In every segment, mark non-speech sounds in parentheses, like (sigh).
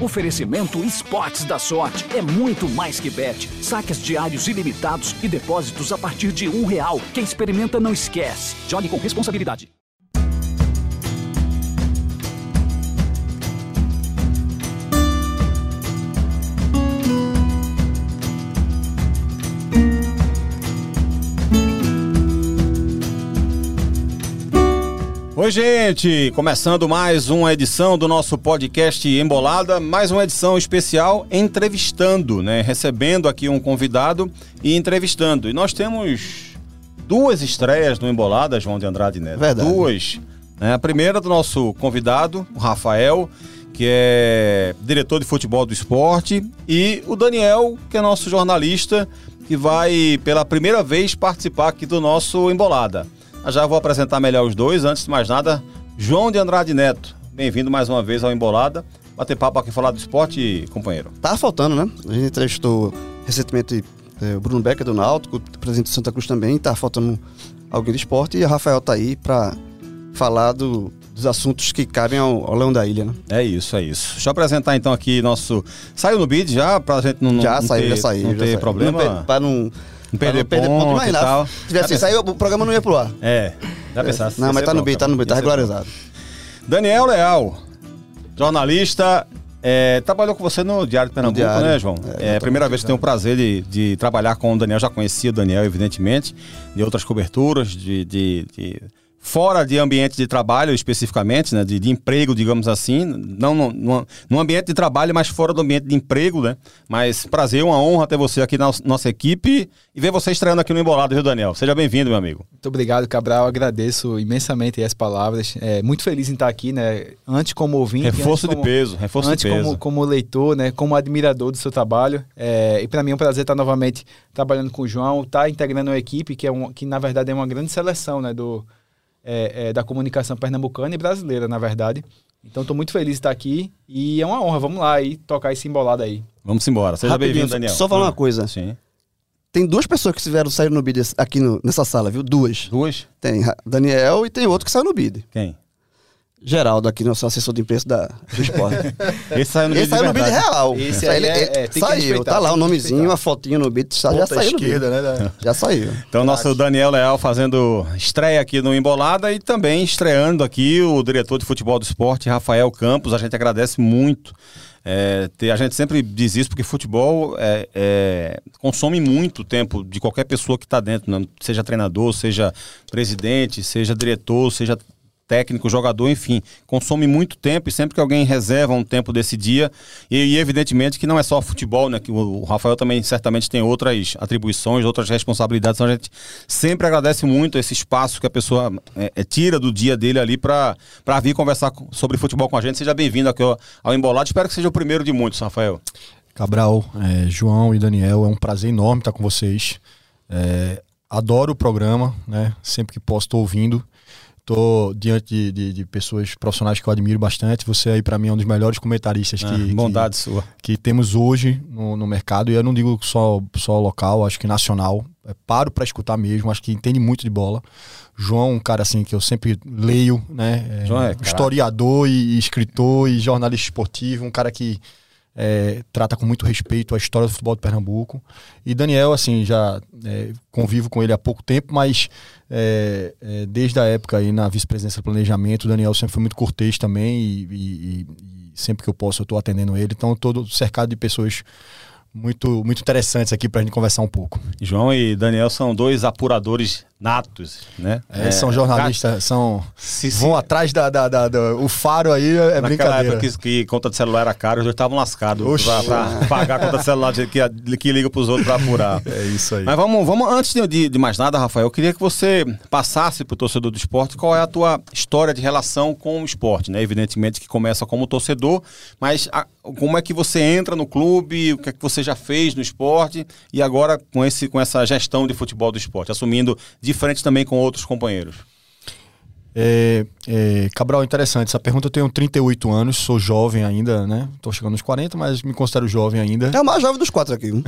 Oferecimento Esportes da Sorte. É muito mais que bet. Saques diários ilimitados e depósitos a partir de um real. Quem experimenta não esquece. Jogue com responsabilidade. Oi, gente! Começando mais uma edição do nosso podcast Embolada, mais uma edição especial entrevistando, né? Recebendo aqui um convidado e entrevistando. E nós temos duas estreias no Embolada, João de Andrade Neto. Verdade. Duas. Né? A primeira do nosso convidado, o Rafael, que é diretor de futebol do esporte, e o Daniel, que é nosso jornalista, que vai pela primeira vez participar aqui do nosso Embolada. Já vou apresentar melhor os dois. Antes de mais nada, João de Andrade Neto. Bem-vindo mais uma vez ao Embolada. Bater papo aqui falar do esporte, companheiro. Tava faltando, né? A gente entrevistou recentemente é, o Bruno Becker do Náutico, o presidente do Santa Cruz também. Tá faltando alguém do esporte e o Rafael tá aí para falar do, dos assuntos que cabem ao, ao, Leão da Ilha, né? É isso, é isso. Deixa eu apresentar então aqui nosso. Saiu no bid já, pra gente não, não Já não saiu, ter, já saiu. Não já ter saiu. problema. Não, pra não não perder, pra não ponto, ponto. e Imagina, tal. se tivesse saído, o programa não ia pro ar. É, já pensasse. Não, ia mas ser tá no B, tá no B, tá ser regularizado. Daniel Leal, jornalista, é, trabalhou com você no Diário de Pernambuco, Diário, né, João? é, É, a primeira vez que tenho o prazer de, de trabalhar com o Daniel, já conhecia o Daniel, evidentemente, de outras coberturas, de, de, de- fora de ambiente de trabalho especificamente, né, de, de emprego, digamos assim, não no, no, no ambiente de trabalho, mas fora do ambiente de emprego, né? Mas prazer, uma honra ter você aqui na nossa- equipe e ver você estreando aqui no Embolado, viu, Daniel? Seja bem-vindo, meu amigo. Muito obrigado, Cabral. Agradeço imensamente as palavras. É, muito feliz em estar aqui, né? Antes como ouvinte, Reforço de como, peso, reforço antes de peso. como, como leitor, né? Como admirador do seu trabalho. É, e para mim é um prazer estar novamente trabalhando com o João, estar integrando uma equipe que é um, que na verdade é uma grande seleção, né? Do é, é, da comunicação pernambucana e brasileira, na verdade. Então estou muito feliz de estar aqui e é uma honra. Vamos lá aí tocar esse embolado aí. Vamos embora. Seja bem-vindo, Daniel. só falar uma Ah, coisa. Sim. Tem duas pessoas que tiveram sair no bid aqui no- nessa sala, viu? Duas. Duas? Tem Daniel e tem outro que saiu no bid. Quem? Geraldo aqui, nosso assessor de imprensa da, do esporte. (laughs) Esse saiu no Esse vídeo saiu no bid real. Esse aí ele- é- ele- é, saiu, tá lá o que nomezinho, a fotinho no bid, já saiu no bid. né? da- Já saiu. Então, nosso Daniel Leal fazendo estreia aqui no Embolada e também estreando aqui o diretor de futebol do esporte, Rafael Campos. A gente agradece muito. É, ter- a gente sempre diz isso porque futebol é, é, consome muito tempo de qualquer pessoa que está dentro, né? seja treinador, seja presidente, seja diretor, seja técnico, jogador, enfim, consome muito tempo e sempre que alguém reserva um tempo desse dia, e, e evidentemente que não é só futebol, né? Que o, o Rafael também certamente tem outras atribuições, outras responsabilidades, então a gente sempre agradece muito esse espaço que a pessoa é, é, tira do dia dele ali para vir conversar sobre futebol com a gente. Seja bem-vindo aqui ao, ao Embolado, espero que seja o primeiro de muitos, Rafael. Cabral, é, João e Daniel, é um prazer enorme estar com vocês. É, adoro o programa, né? Sempre que posso estou ouvindo. Estou diante de, de- de pessoas profissionais que eu admiro bastante. Você aí, para mim, é um dos melhores comentaristas Ah, que, bondade sua. que, que temos hoje no, no mercado. E eu não digo só, só local, acho que nacional. É, paro para escutar mesmo, acho que entende muito de bola. João, um cara assim que eu sempre leio, né? É, João é historiador e, e escritor e jornalista esportivo, um cara que é, trata com muito respeito a história do futebol de Pernambuco. E Daniel, assim, já é, convivo com ele há pouco tempo, mas é, é, desde a época aí na vice-presidência do planejamento, o Daniel sempre foi muito cortês também e, e- e- sempre que eu posso eu estou atendendo ele. Então, todo cercado de pessoas muito, muito interessantes aqui para a gente conversar um pouco. João e Daniel são dois apuradores natos, né? É, são jornalistas, são Se- vão atrás da, da, da- da- o faro aí é Naquela brincadeira. época que, que conta de celular era caro, os dois estavam lascados pra pagar a conta de celular de- que, que liga pros outros pra apurar. (laughs) É isso aí. Mas vamos, vamos antes de- de, mais nada, Rafael, eu queria que você passasse pro torcedor do esporte qual é a tua história de relação com o esporte, né? Evidentemente que começa como torcedor, mas a- como é que você entra no clube, o que é que você já fez no esporte e agora com, esse, com essa gestão de futebol do esporte, assumindo de frente também com outros companheiros. É, é, Cabral, interessante. Essa pergunta eu tenho 38 anos, sou jovem ainda, né? Tô chegando nos 40, mas me considero jovem ainda. É o mais jovem dos quatro aqui. viu?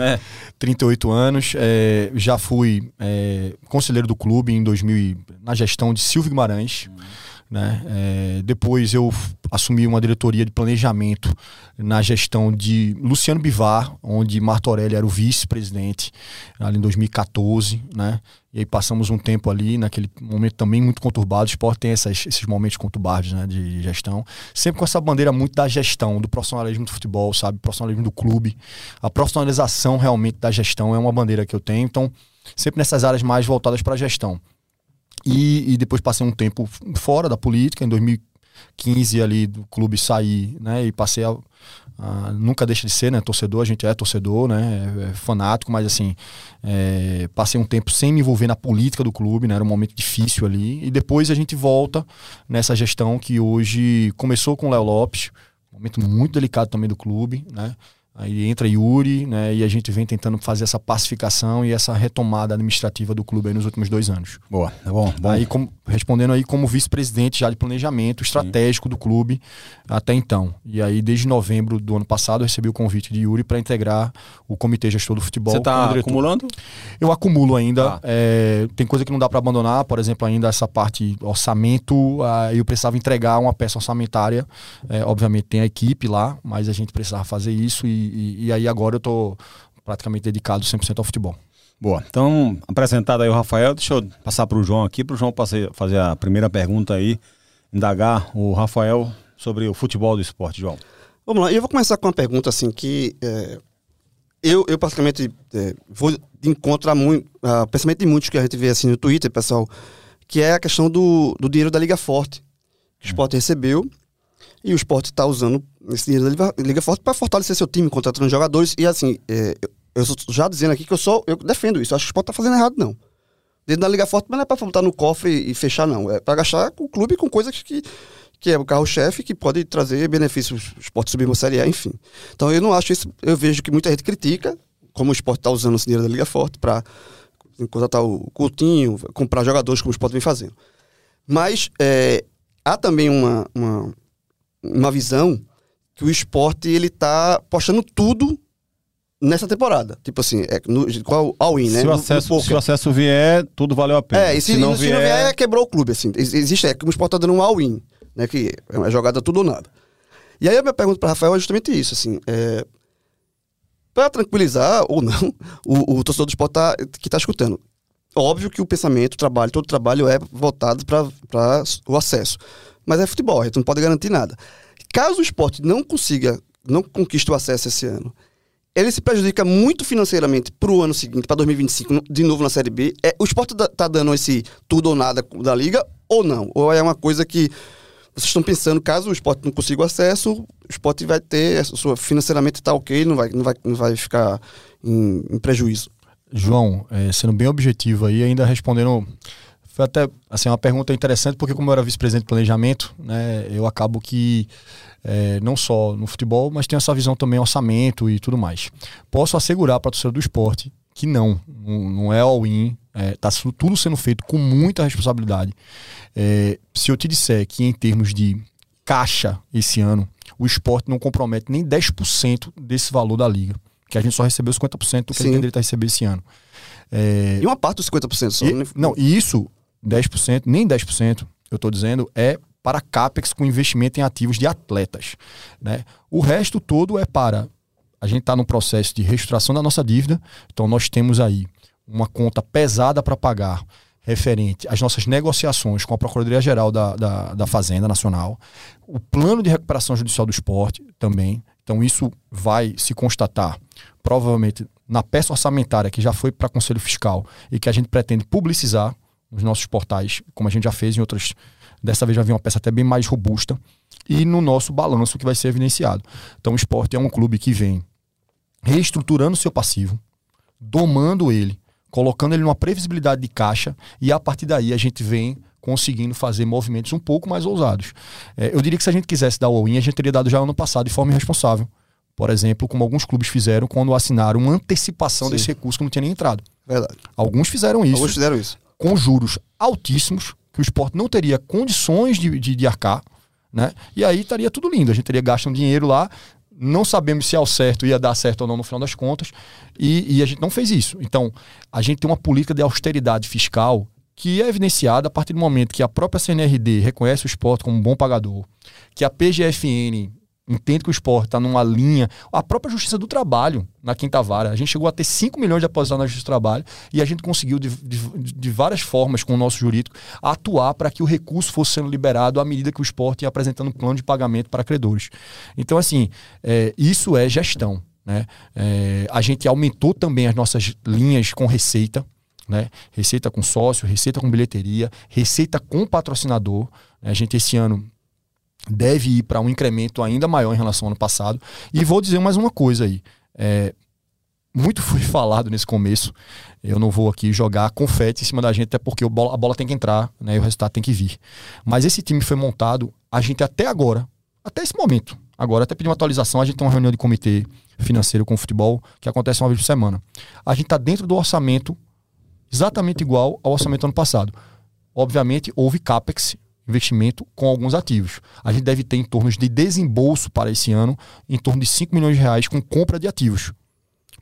(laughs) 38 anos, é, já fui é, conselheiro do clube em 2000 e- na gestão de Silvio Guimarães. Né? É, depois eu assumi uma diretoria de planejamento na gestão de Luciano Bivar, onde Martorelli era o vice-presidente, ali em 2014. Né? E aí passamos um tempo ali, naquele momento também muito conturbado. O esporte tem essas, esses momentos conturbados né, de gestão. Sempre com essa bandeira muito da gestão, do profissionalismo do futebol, sabe? Profissionalismo do clube. A profissionalização realmente da gestão é uma bandeira que eu tenho. Então, sempre nessas áreas mais voltadas para a gestão. E, e, depois passei um tempo fora da política, em 2015 ali do clube saí, né? E passei a, a, nunca deixa de ser, né? Torcedor, a gente é torcedor, né? É, é fanático, mas assim, é, passei um tempo sem me envolver na política do clube, né? Era um momento difícil ali. E depois a gente volta nessa gestão que hoje começou com o Léo Lopes, momento muito delicado também do clube, né? Aí entra Yuri, né? E a gente vem tentando fazer essa pacificação e essa retomada administrativa do clube nos últimos dois anos. Boa, tá bom. bom. Aí, como, respondendo aí como vice-presidente já de planejamento estratégico Sim. do clube até então. E aí, desde novembro do ano passado, eu recebi o convite de Yuri para integrar o comitê gestor do futebol. Você está acumulando? Eu acumulo ainda. Ah. É, tem coisa que não dá para abandonar, por exemplo, ainda essa parte orçamento. Ah, eu precisava entregar uma peça orçamentária. É, obviamente tem a equipe lá, mas a gente precisava fazer isso e e, e aí agora eu estou praticamente dedicado 100% ao futebol. Boa, então apresentado aí o Rafael, deixa eu passar para o João aqui, para o João fazer a primeira pergunta aí, indagar o Rafael sobre o futebol do esporte, João. Vamos lá, eu vou começar com uma pergunta assim que é, eu, eu praticamente é, vou a muito, a pensamento de muitos que a gente vê assim no Twitter, pessoal, que é a questão do, do dinheiro da Liga Forte, que o esporte recebeu e o esporte está usando esse dinheiro da Liga Forte para fortalecer seu time, contratando jogadores. E assim, é, eu, eu já dizendo aqui que eu sou, eu defendo isso. Acho que o esporte está fazendo errado, não. Dentro da Liga Forte, mas não é para botar no cofre e, fechar, não. É para gastar o clube com coisas que, que é o carro-chefe, que pode trazer benefícios, o esporte subir uma Série A, enfim. Então eu não acho isso. Eu vejo que muita gente critica como o esporte está usando esse dinheiro da Liga Forte para contratar o Coutinho, comprar jogadores como o esporte vem fazendo. Mas é, há também uma, uma uma visão que o esporte ele tá apostando tudo nessa temporada. Tipo assim, é, no, qual all-in, né? Se o, acesso, no, se o acesso vier, tudo valeu a pena. É, e se, se, não, vier... se não vier, quebrou o clube, assim. Existe, é que o esporte tá dando um all-in, né? Que é uma jogada tudo ou nada. E aí a minha pergunta para Rafael é justamente isso, assim. É, para tranquilizar ou não o, o torcedor do esporte tá, que está escutando. Óbvio que o pensamento, o trabalho, todo o trabalho é voltado para o acesso mas é futebol, a gente não pode garantir nada. Caso o esporte não consiga, não conquiste o acesso esse ano, ele se prejudica muito financeiramente para o ano seguinte, para 2025, de novo na Série B. É, o esporte está dando esse tudo ou nada da liga ou não? Ou é uma coisa que vocês estão pensando, caso o esporte não consiga o acesso, o esporte vai ter, sua, financeiramente está ok, não vai, não, vai, não vai ficar em, em prejuízo. João, é, sendo bem objetivo aí, ainda respondendo foi até assim, uma pergunta interessante, porque como eu era vice-presidente de planejamento, né, eu acabo que é, não só no futebol, mas tenho essa visão também orçamento e tudo mais. Posso assegurar para a torcida do esporte que não, não, é all-in, está é, tudo sendo feito com muita responsabilidade. É, se eu te disser que em termos de caixa esse ano, o esporte não compromete nem 10% desse valor da liga, que a gente só recebeu 50% do que Sim. ele deveria receber esse ano. É... E uma parte dos 50% só. E, né? Não, e isso 10%, nem 10%, eu estou dizendo, é para CAPEX com investimento em ativos de atletas. Né? O resto todo é para. A gente está no processo de reestruturação da nossa dívida, então nós temos aí uma conta pesada para pagar referente às nossas negociações com a Procuradoria-Geral da, da, da, Fazenda Nacional, o plano de recuperação judicial do esporte também. Então, isso vai se constatar provavelmente na peça orçamentária que já foi para Conselho Fiscal e que a gente pretende publicizar nos nossos portais, como a gente já fez em outras. Dessa vez já vi uma peça até bem mais robusta. E no nosso balanço que vai ser evidenciado. Então o esporte é um clube que vem reestruturando seu passivo, domando ele, colocando ele numa previsibilidade de caixa, e a partir daí a gente vem conseguindo fazer movimentos um pouco mais ousados. É, eu diria que se a gente quisesse dar o all-in, a gente teria dado já ano passado de forma irresponsável. Por exemplo, como alguns clubes fizeram quando assinaram uma antecipação Sim. desse recurso que não tinha nem entrado. Verdade. Alguns fizeram isso. Alguns fizeram isso com juros altíssimos, que o esporte não teria condições de, de, de arcar, né? E aí estaria tudo lindo. A gente teria gasto um dinheiro lá, não sabemos se ao certo ia dar certo ou não no final das contas, e, e, a gente não fez isso. Então, a gente tem uma política de austeridade fiscal que é evidenciada a partir do momento que a própria CNRD reconhece o esporte como um bom pagador, que a PGFN entende que o esporte está numa linha. A própria Justiça do Trabalho, na Quinta Vara, a gente chegou a ter 5 milhões de aposentados na Justiça do Trabalho e a gente conseguiu, de, de, de várias formas, com o nosso jurídico, atuar para que o recurso fosse sendo liberado à medida que o esporte ia apresentando um plano de pagamento para credores. Então, assim, é, isso é gestão. Né? É, a gente aumentou também as nossas linhas com receita. Né? Receita com sócio, receita com bilheteria, receita com patrocinador. A gente esse ano deve ir para um incremento ainda maior em relação ao ano passado. E vou dizer mais uma coisa aí. É, muito foi (laughs) falado nesse começo. Eu não vou aqui jogar confete em cima da gente, até porque a bola, a bola tem que entrar né, e o resultado tem que vir. Mas esse time foi montado, a gente até agora, até esse momento, agora até pedir uma atualização, a gente tem uma reunião de comitê financeiro com o futebol que acontece uma vez por semana. A gente está dentro do orçamento exatamente igual ao orçamento do ano passado. Obviamente, houve CAPEX investimento com alguns ativos. A gente deve ter em torno de desembolso para esse ano, em torno de 5 milhões de reais com compra de ativos.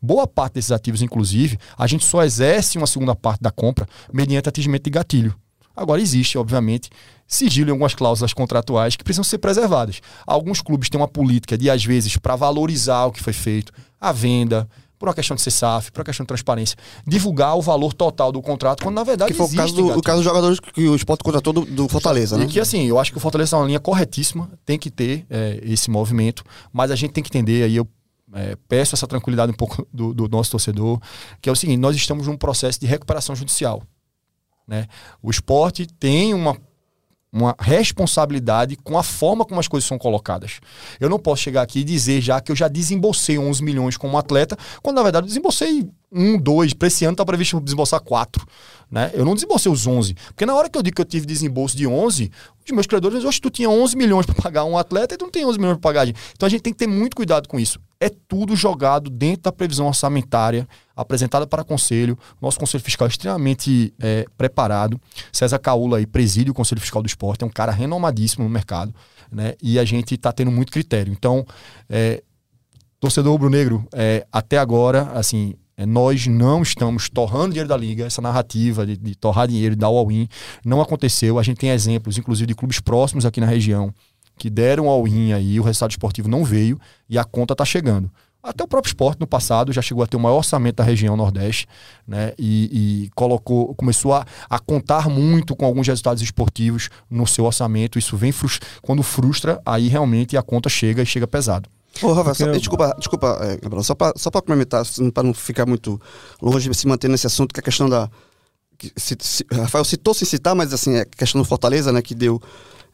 Boa parte desses ativos, inclusive, a gente só exerce uma segunda parte da compra mediante atingimento de gatilho. Agora, existe, obviamente, sigilo em algumas cláusulas contratuais que precisam ser preservadas. Alguns clubes têm uma política de, às vezes, para valorizar o que foi feito, a venda, por uma questão de CSAF, por uma questão de transparência, divulgar o valor total do contrato, quando na verdade que foi o caso, do, o caso dos jogadores que o esporte contratou do, do Fortaleza, e né? E que assim, eu acho que o Fortaleza é uma linha corretíssima, tem que ter é, esse movimento, mas a gente tem que entender, aí eu é, peço essa tranquilidade um pouco do, do, nosso torcedor, que é o seguinte, nós estamos num processo de recuperação judicial. Né? O esporte tem uma uma responsabilidade com a forma como as coisas são colocadas. Eu não posso chegar aqui e dizer já que eu já desembolsei 11 milhões como atleta, quando na verdade eu desembolsei um, dois, para esse ano está previsto desembolsar quatro. Né? Eu não desembolsei os 11. Porque na hora que eu digo que eu tive desembolso de 11, os meus credores, hoje tu tinha 11 milhões para pagar um atleta e tu não tem 11 milhões para pagar. Então a gente tem que ter muito cuidado com isso. É tudo jogado dentro da previsão orçamentária apresentada para o conselho. Nosso conselho fiscal é extremamente é, preparado. César Caula aí preside o conselho fiscal do esporte, é um cara renomadíssimo no mercado. Né? E a gente está tendo muito critério. Então, é, torcedor rubro-negro, é, até agora, assim, é, nós não estamos torrando dinheiro da liga, essa narrativa de, de torrar dinheiro, de dar all-in, não aconteceu. A gente tem exemplos, inclusive, de clubes próximos aqui na região que deram all-in aí, o resultado esportivo não veio e a conta está chegando. Até o próprio esporte no passado já chegou a ter o maior orçamento da região Nordeste, né? E, e colocou, começou a, a, contar muito com alguns resultados esportivos no seu orçamento. Isso vem frustra, quando frustra, aí realmente a conta chega e chega pesado. Ô, Rafa, só, desculpa, desculpa é, Gabriel, só para só complementar, para não ficar muito longe de se manter nesse assunto, que é a questão da. Que, se, se, Rafael citou sem citar, mas assim, é a questão do Fortaleza, né, que deu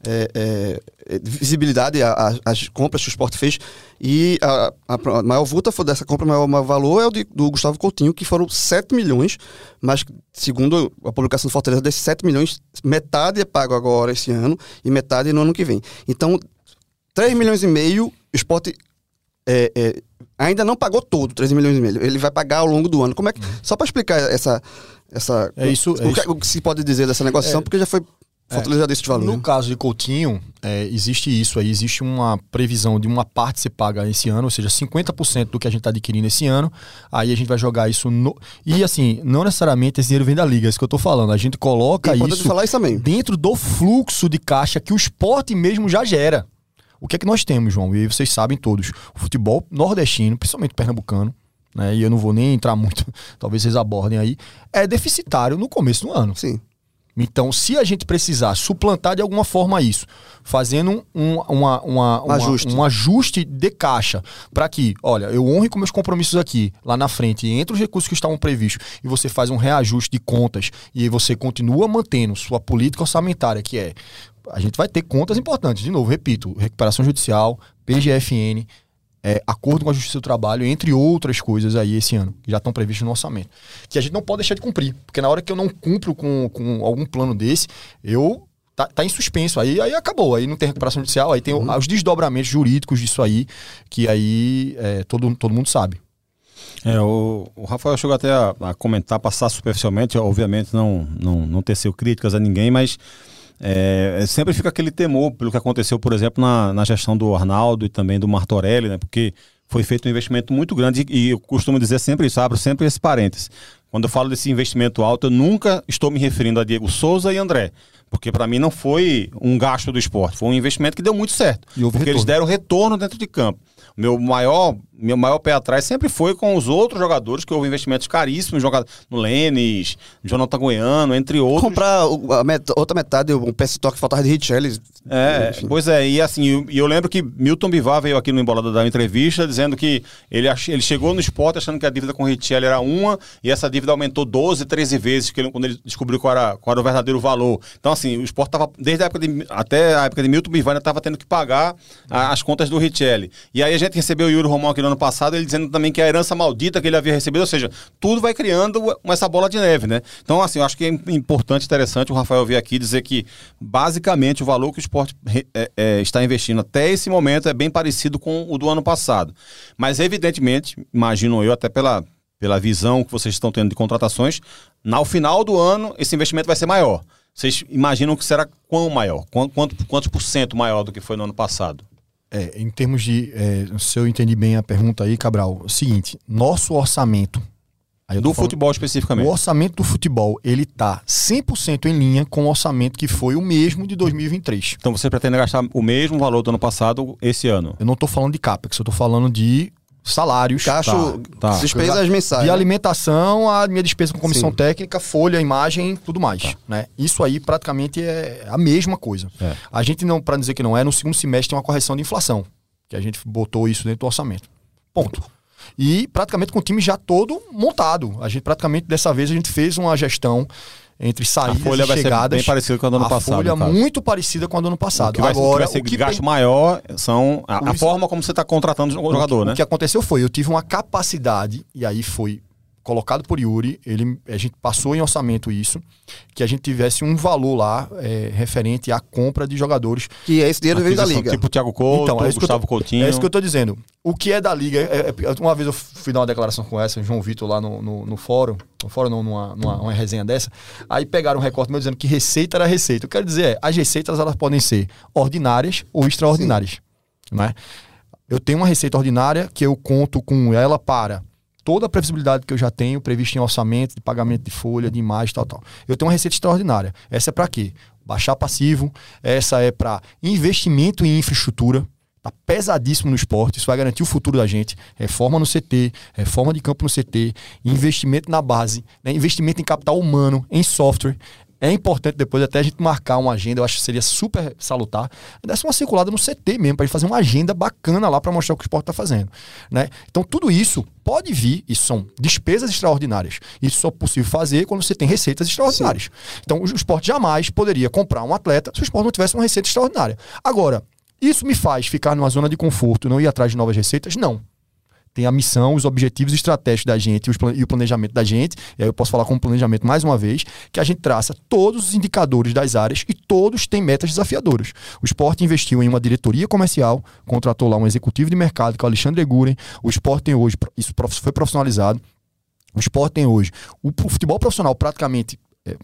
é, é, visibilidade às compras que o esporte fez. E a, a, maior vulta foi dessa compra, o maior valor é o de, do Gustavo Coutinho, que foram 7 milhões, mas segundo a publicação do Fortaleza, desses 7 milhões, metade é pago agora esse ano e metade no ano que vem. Então, 3 milhões e meio, o esporte é, é, ainda não pagou todo, 13 milhões e meio. Ele vai pagar ao longo do ano. Como é que, uhum. Só para explicar essa. essa é isso, o, é isso. Que, o, que, se pode dizer dessa negociação, é. porque já foi. Fortaleza já desse valor. No né? caso de Coutinho, é, existe isso aí, existe uma previsão de uma parte ser paga esse ano, ou seja, 50% do que a gente está adquirindo esse ano. Aí a gente vai jogar isso no. E assim, não necessariamente esse dinheiro vem da liga, é isso que eu estou falando. A gente coloca isso, falar isso dentro do fluxo de caixa que o esporte mesmo já gera. O que é que nós temos, João? E vocês sabem todos. O futebol nordestino, principalmente pernambucano, né? E eu não vou nem entrar muito, (laughs) talvez vocês abordem aí, é deficitário no começo do ano. Sim. Então, se a gente precisar suplantar de alguma forma isso, fazendo um, uma, uma, um, ajuste. um ajuste de caixa, para que, olha, eu honre com meus compromissos aqui, lá na frente, entre os recursos que estavam previstos, e você faz um reajuste de contas, e você continua mantendo sua política orçamentária, que é a gente vai ter contas importantes. De novo, repito, recuperação judicial, PGFN, é, acordo com a Justiça do Trabalho, entre outras coisas aí esse ano, que já estão previstas no orçamento. Que a gente não pode deixar de cumprir, porque na hora que eu não cumpro com, com algum plano desse, eu tá, tá em suspenso. Aí, aí acabou, aí não tem recuperação judicial, aí tem uhum. os desdobramentos jurídicos disso aí, que aí é, todo, todo mundo sabe. É, o, o, Rafael chegou até a, a, comentar, passar superficialmente, obviamente não, não, não teceu críticas a ninguém, mas é, é, sempre fica aquele temor pelo que aconteceu, por exemplo, na, na gestão do Arnaldo e também do Martorelli, né? Porque foi feito um investimento muito grande e eu costumo dizer sempre isso, abro sempre esse parênteses. quando eu falo desse investimento alto, eu nunca estou me referindo a Diego Souza e André. Porque para mim não foi um gasto do esporte, foi um investimento que deu muito certo. E porque eles retorno. deram retorno dentro de campo. Meu maior, meu maior pé atrás sempre foi com os outros jogadores, que houve investimentos caríssimos joga- no Lênis, Jonathan Goiano, entre outros. Comprar met- outra metade, um PS que faltava de Richelli. É, enfim. pois é, e assim, eu, e eu lembro que Milton Bivar veio aqui no Embolada uma entrevista dizendo que ele, ele chegou no esporte achando que a dívida com o Richelli era uma e essa dívida aumentou 12, 13 vezes que ele- quando ele descobriu qual era, qual era o verdadeiro valor. Então, assim, o esporte estava, desde a época de, até a época de Milton Bivar, ainda estava tendo que pagar a- as contas do Richelli. E aí a gente recebeu o Yuri Romão aqui no ano passado, ele dizendo também que a herança maldita que ele havia recebido, ou seja, tudo vai criando essa bola de neve, né? Então, assim, eu acho que é importante, interessante o Rafael vir aqui dizer que, basicamente, o valor que o esporte é, é, está investindo até esse momento é bem parecido com o do ano passado. Mas, evidentemente, imagino eu, até pela, pela visão que vocês estão tendo de contratações, no final do ano esse investimento vai ser maior. Vocês imaginam que será quão maior? Quanto, quanto, quantos por cento maior do que foi no ano passado? É, em termos de. é, se eu entendi bem a pergunta aí, Cabral, é o seguinte: nosso orçamento. Do futebol especificamente. O orçamento do futebol, ele tá 100% em linha com o orçamento que foi o mesmo de 2023. Então você pretende gastar o mesmo valor do ano passado esse ano? Eu não tô falando de CAPEX, eu tô falando de salários, Cacho, Tá, tá. despesas mensais. de né? alimentação, a minha despesa com comissão Sim. técnica, folha, imagem, tudo mais. Né? Isso aí praticamente é a mesma coisa. É. A gente não, para dizer que não é, no segundo semestre tem uma correção de inflação, que a gente botou isso dentro do orçamento. Ponto. E praticamente com o time já todo montado. A gente praticamente dessa vez a gente fez uma gestão entre A saídas folha e vai ser chegadas. bem parecida com a do ano a passado. folha no caso. muito parecida com a do ano O passado. que vai, ser- o que Agora, vai ser o que gasto tem- maior são a, a forma como você está contratando o jogador, o, né? O que aconteceu foi, eu tive uma capacidade, e aí foi colocado por Yuri, ele, a gente passou em orçamento isso, que a gente tivesse um valor lá é, referente à compra de jogadores. Que é esse dinheiro veio da liga. Tipo o Thiago Couto, Então, é Gustavo tô, Coutinho. é isso que eu tô dizendo. O que é da liga? é- é- uma vez eu fui dar uma declaração com essa, João Vitor, lá no, no, no fórum, no fórum não, numa, numa uma resenha dessa, aí pegaram um recorte meu dizendo que receita era receita. Eu quero dizer é, as receitas elas podem ser ordinárias ou extraordinárias. Né? Eu tenho uma receita ordinária que eu conto com ela para toda a previsibilidade que eu já tenho prevista em orçamento, de pagamento de folha, de imagem, tal, tal. Eu tenho uma receita extraordinária. Essa é para quê? Baixar passivo, essa é para investimento em infraestrutura. Tá pesadíssimo no esporte, isso vai garantir o futuro da gente. Reforma no CT, reforma de campo no CT, investimento na base, né? investimento em capital humano, em software. É importante depois até a gente marcar uma agenda, eu acho que seria super salutar. Desse uma circulada no CT mesmo, para gente fazer uma agenda bacana lá para mostrar o que o esporte está fazendo. Né? Então, tudo isso pode vir, isso são despesas extraordinárias. Isso só é possível fazer quando você tem receitas extraordinárias. Então, o esporte jamais poderia comprar um atleta se o esporte não tivesse uma receita extraordinária. Agora, isso me faz ficar numa zona de conforto e não ir atrás de novas receitas? Não tem a missão, os objetivos estratégicos da gente e o planejamento da gente. E aí eu posso falar com o planejamento mais uma vez, que a gente traça todos os indicadores das áreas e todos têm metas desafiadoras. O esporte investiu em uma diretoria comercial, contratou lá um executivo de mercado, que é o Alexandre Guren. O esporte tem hoje, isso foi profissionalizado. O esporte tem hoje. O futebol profissional praticamente é,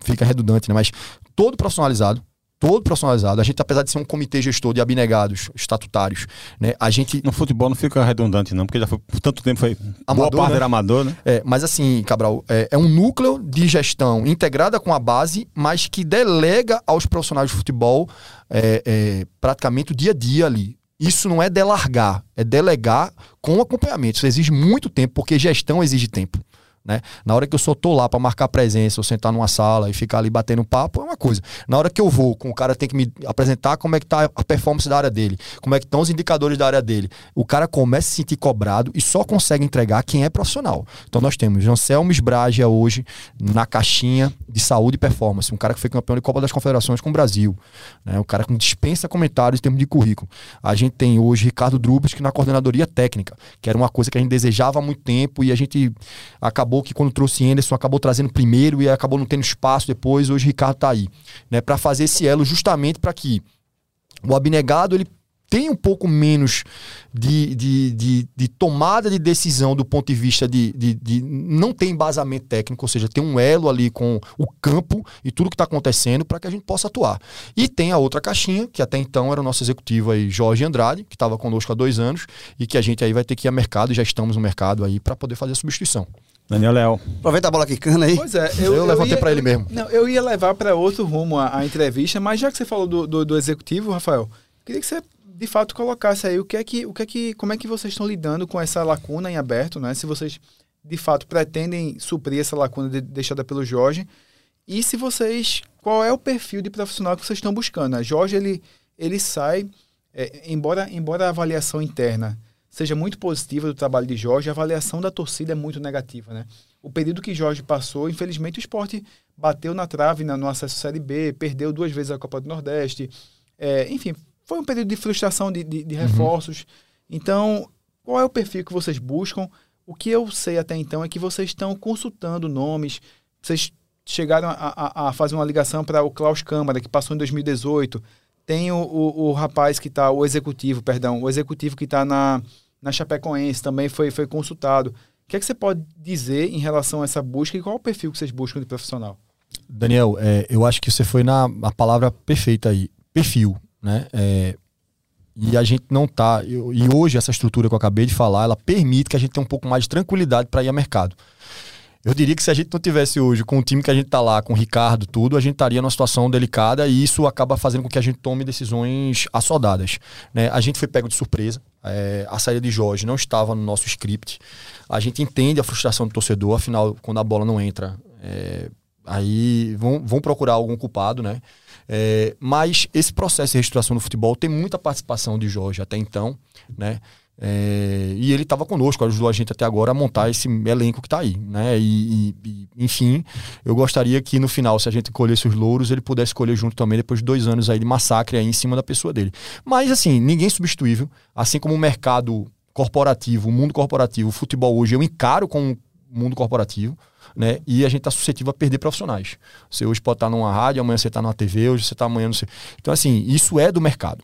fica redundante, né? Mas todo profissionalizado. Todo profissionalizado. A gente, apesar de ser um comitê gestor de abnegados estatutários, né? A gente No futebol não fica redundante, não, porque já foi por tanto tempo foi. boa Amador, parte né? era amador, né? É, mas assim, Cabral, é, é um núcleo de gestão integrada com a base, mas que delega aos profissionais de futebol é, é, praticamente o dia a dia ali. Isso não é delargar, é delegar com acompanhamento. Isso exige muito tempo, porque gestão exige tempo. Né? Na hora que eu só tô lá para marcar presença, ou sentar numa sala e ficar ali batendo papo, é uma coisa. Na hora que eu vou, com o cara tem que me apresentar como é que tá a performance da área dele, como é que estão os indicadores da área dele. O cara começa a se sentir cobrado e só consegue entregar quem é profissional. Então nós temos Janselmo Sbragia hoje na caixinha de saúde e performance, um cara que foi campeão de Copa das Confederações com o Brasil, né? um cara que dispensa comentários em termos de currículo. A gente tem hoje Ricardo Drubas que na coordenadoria técnica, que era uma coisa que a gente desejava há muito tempo e a gente acabou que quando trouxe Anderson acabou trazendo primeiro e acabou não tendo espaço depois, hoje o Ricardo tá aí, né, para fazer esse elo justamente para que o abnegado ele tem um pouco menos de, de, de, de tomada de decisão do ponto de vista de, de, de não ter embasamento técnico, ou seja, tem um elo ali com o campo e tudo que está acontecendo para que a gente possa atuar. E tem a outra caixinha, que até então era o nosso executivo aí, Jorge Andrade, que estava conosco há dois anos e que a gente aí vai ter que ir a mercado, já estamos no mercado aí para poder fazer a substituição. Daniel Leal. Aproveita a bola quicando aí. Pois é, Eu levantei ia- pra ele mesmo. Não, eu ia levar para outro rumo a, a entrevista, mas já que você falou do, do, do executivo, Rafael, queria que você de fato colocasse aí o que é que, o que é que, como é que vocês estão lidando com essa lacuna em aberto, né? Se vocês de fato pretendem suprir essa lacuna de- deixada pelo Jorge e se vocês, qual é o perfil de profissional que vocês estão buscando? né? Jorge ele ele sai, é, embora embora a avaliação interna seja muito positiva do trabalho de Jorge, a avaliação da torcida é muito negativa, né? O período que Jorge passou, infelizmente o esporte bateu na trave na, no acesso à Série B, perdeu duas vezes a Copa do Nordeste. É, enfim, foi um período de frustração de, de- de reforços. Então, qual é o perfil que vocês buscam? O que eu sei até então é que vocês estão consultando nomes. Vocês chegaram a, a- a fazer uma ligação para o Klaus Câmara, que passou em 2018. Tem o, o, o rapaz que está, o executivo, perdão, o executivo que está na, na Chapecoense, também foi, foi consultado. O que é que você pode dizer em relação a essa busca e qual é o perfil que vocês buscam de profissional? Daniel, é, eu acho que você foi na a palavra perfeita aí. Perfil, né? É, e a gente não tá. eu- e hoje, essa estrutura que eu acabei de falar, ela permite que a gente tenha um pouco mais de tranquilidade para ir ao mercado. Eu diria que se a gente não tivesse hoje com o time que a gente tá lá, com o Ricardo, tudo, a gente estaria numa situação delicada e isso acaba fazendo com que a gente tome decisões assodadas. Né? A gente foi pego de surpresa. é, a saída de Jorge não estava no nosso script. A gente entende a frustração do torcedor, afinal, quando a bola não entra, é, aí vão, vão procurar algum culpado, né? É, mas esse processo de reestruturação do futebol tem muita participação de Jorge até então, né? É, e ele estava conosco, ajudou a gente até agora a montar esse elenco que está aí, né? E, e- enfim, eu gostaria que no final, se a gente colhesse os louros, ele pudesse colher junto também depois de dois anos aí de massacre aí em cima da pessoa dele. Mas assim, ninguém é substituível, assim como o mercado corporativo, o mundo corporativo, o futebol hoje eu encaro como mundo corporativo, né? E a gente está suscetível a perder profissionais. Você hoje pode estar numa rádio, amanhã você está numa TV, hoje você está amanhã não sei. Então assim, isso é do mercado.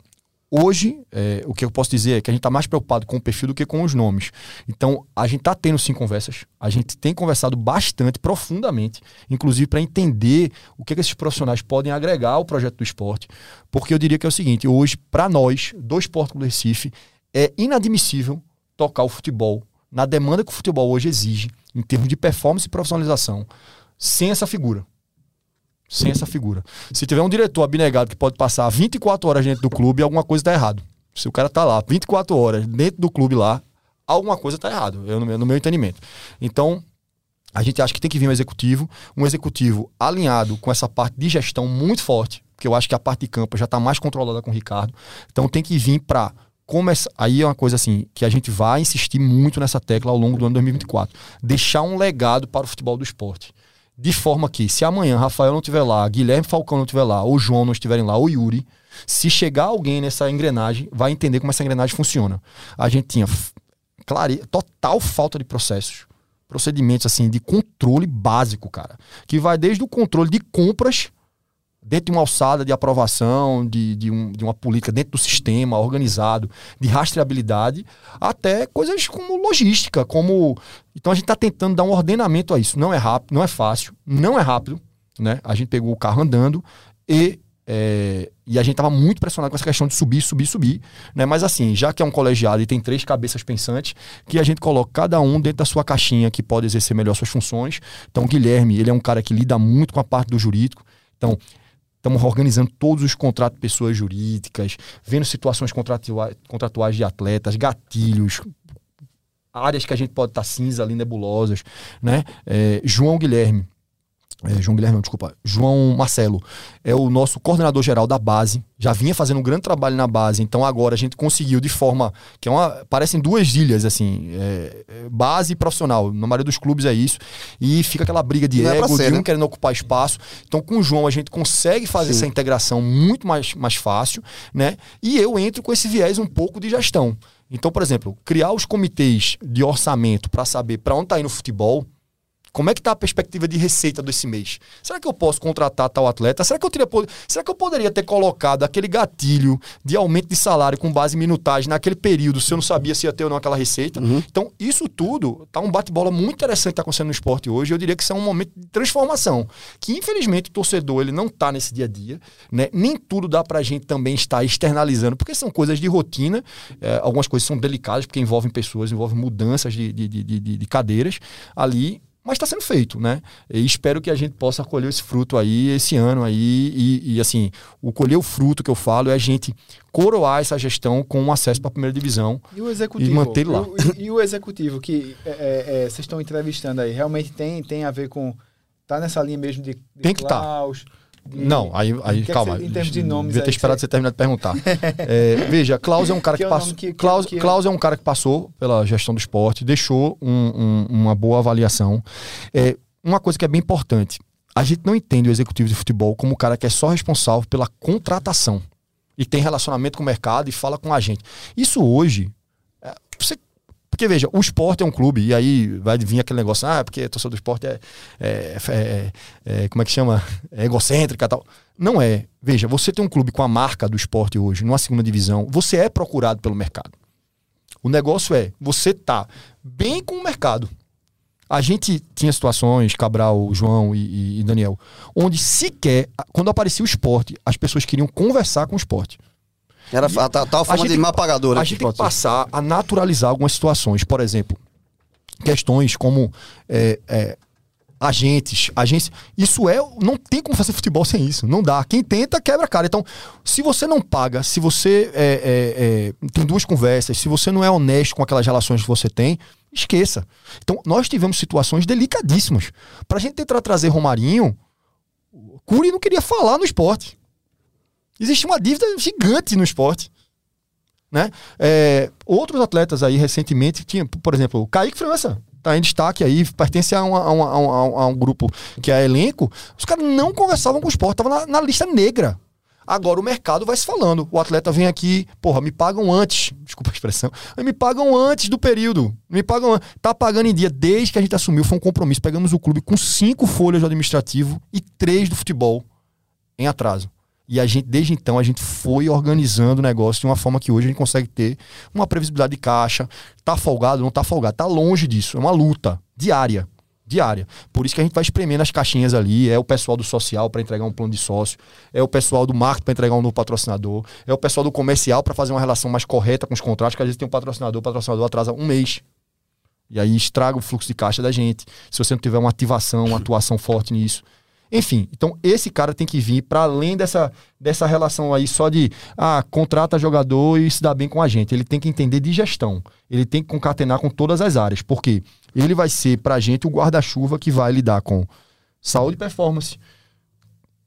Hoje, é, o que eu posso dizer é que a gente está mais preocupado com o perfil do que com os nomes. Então, a gente está tendo sim conversas, a gente tem conversado bastante, profundamente, inclusive para entender o que, que esses profissionais podem agregar ao projeto do esporte. Porque eu diria que é o seguinte: hoje, para nós, do Esporte do Recife, é inadmissível tocar o futebol na demanda que o futebol hoje exige, em termos de performance e profissionalização, sem essa figura sem essa figura. Se tiver um diretor abnegado que pode passar 24 horas dentro do clube, alguma coisa está errado. Se o cara tá lá 24 horas dentro do clube lá, alguma coisa está errado, eu, no, meu, no meu entendimento. Então, a gente acha que tem que vir um executivo, um executivo alinhado com essa parte de gestão muito forte, porque eu acho que a parte de campo já está mais controlada com o Ricardo. Então tem que vir para começar. Aí é uma coisa assim que a gente vai insistir muito nessa tecla ao longo do ano 2024. Deixar um legado para o futebol do esporte. De forma que, se amanhã Rafael não estiver lá, Guilherme Falcão não estiver lá, ou João não estiverem lá, ou Yuri, se chegar alguém nessa engrenagem, vai entender como essa engrenagem funciona. A gente tinha clare... total falta de processos, procedimentos assim de controle básico, cara, que vai desde o controle de compras dentro de uma alçada de aprovação, de, de, um- de uma política dentro do sistema organizado, de rastreabilidade, até coisas como logística, como. Então a gente está tentando dar um ordenamento a isso. Não é rápido, não é fácil, não é rápido. Né? A gente pegou o carro andando e. é, e a gente estava muito pressionado com essa questão de subir, subir, subir. Né? Mas assim, já que é um colegiado e tem três cabeças pensantes, que a gente coloca cada um dentro da sua caixinha que pode exercer melhor suas funções. Então, o Guilherme, ele é um cara que lida muito com a parte do jurídico. Então, Estamos organizando todos os contratos de pessoas jurídicas, vendo situações contratua- contratuais de atletas, gatilhos, áreas que a gente pode estar cinza ali, nebulosas, né? É, João Guilherme, é, João Guilherme, não, desculpa, João Marcelo é o nosso coordenador geral da base, já vinha fazendo um grande trabalho na base, então agora a gente conseguiu de forma que é uma, parecem duas ilhas assim, é, é, base e profissional, na maioria dos clubes é isso, e fica aquela briga de Não é ego, ser, de um né? querendo ocupar espaço, então com o João a gente consegue fazer Sim. essa integração muito mais, mais fácil, né? E eu entro com esse viés um pouco de gestão. Então, por exemplo, criar os comitês de orçamento para saber para onde está indo o futebol, como é que está a perspectiva de receita desse mês? Será que eu posso contratar tal atleta? Será que eu teria, será que eu poderia ter colocado aquele gatilho de aumento de salário com base em minutagem naquele período, se eu não sabia se ia ter ou não aquela receita? Então, isso tudo tá um bate-bola muito interessante que tá acontecendo no esporte hoje. Eu diria que isso é um momento de transformação, que infelizmente o torcedor ele não tá nesse dia a dia, né? Nem tudo dá pra gente também estar externalizando, porque são coisas de rotina, é, algumas coisas são delicadas porque envolvem pessoas, envolvem mudanças de, de, de, de- de cadeiras ali, Mas está sendo feito, né? E espero que a gente possa colher esse fruto aí esse ano aí. E, e, assim, o colher o fruto que eu falo é a gente coroar essa gestão com um acesso para a primeira divisão e, o executivo, e manter lá. E, e, o executivo que é, é, é, vocês estão entrevistando aí, realmente tem, tem a ver com. Tá nessa linha mesmo de, de tem que. Klaus, tá. Não, aí, aí que calma. É que você, em termos de nomes. Devia ter esperado você terminar de perguntar. (laughs) é, veja, Klaus é um cara que, que passou. Que, Klaus, que, Klaus é um cara que passou pela gestão do esporte, deixou um, um, uma boa avaliação. É, uma coisa que é bem importante: a gente não entende o executivo de futebol como o cara que é só responsável pela contratação e tem relacionamento com o mercado e fala com a gente. Isso hoje. É, porque, veja, o esporte é um clube, e aí vai vir aquele negócio, ah, porque a torcida do esporte é, é, é, é, como é que chama? É egocêntrica e tal. Não é. Veja, você tem um clube com a marca do esporte hoje, numa segunda divisão, você é procurado pelo mercado. O negócio é, você tá bem com o mercado. A gente tinha situações, Cabral, João e, e Daniel, onde sequer, quando aparecia o esporte, as pessoas queriam conversar com o esporte. Era a, a tal forma de mapagadora. A gente tem que passar a naturalizar algumas situações. Por exemplo, questões como é, é, agentes, agências. Isso é. Não tem como fazer futebol sem isso. Não dá. Quem tenta, quebra a cara. Então, se você não paga, se você é, é, é, tem duas conversas, se você não é honesto com aquelas relações que você tem, esqueça. Então, nós tivemos situações delicadíssimas. Pra gente tentar trazer Romarinho, Curi não queria falar no esporte. Existe uma dívida gigante no esporte. Né? É, outros atletas aí recentemente tinha, por exemplo, o Kaique França está em destaque aí, pertence a, uma, a, uma, a, um, a, um, grupo que é elenco. Os caras não conversavam com o esporte, estavam na, na, lista negra. Agora o mercado vai se falando. O atleta vem aqui, porra, me pagam antes. Desculpa a expressão. Me pagam antes do período. Me pagam Tá pagando em dia. Desde que a gente assumiu, foi um compromisso. Pegamos o clube com cinco folhas do administrativo e três do futebol em atraso. E a gente, desde então, a gente foi organizando o negócio de uma forma que hoje a gente consegue ter uma previsibilidade de caixa. Tá folgado, não tá folgado. Tá longe disso. É uma luta diária. Diária. Por isso que a gente vai espremendo as caixinhas ali. É o pessoal do social para entregar um plano de sócio. É o pessoal do marketing para entregar um novo patrocinador. É o pessoal do comercial para fazer uma relação mais correta com os contratos. Que às vezes tem um patrocinador, o patrocinador atrasa um mês. E aí estraga o fluxo de caixa da gente. Se você não tiver uma ativação, uma atuação forte nisso. Enfim, então esse cara tem que vir para além dessa, dessa relação aí só de ah, contrata jogador e se dá bem com a gente. Ele tem que entender de gestão. Ele tem que concatenar com todas as áreas, porque ele vai ser para a gente o guarda-chuva que vai lidar com saúde e performance,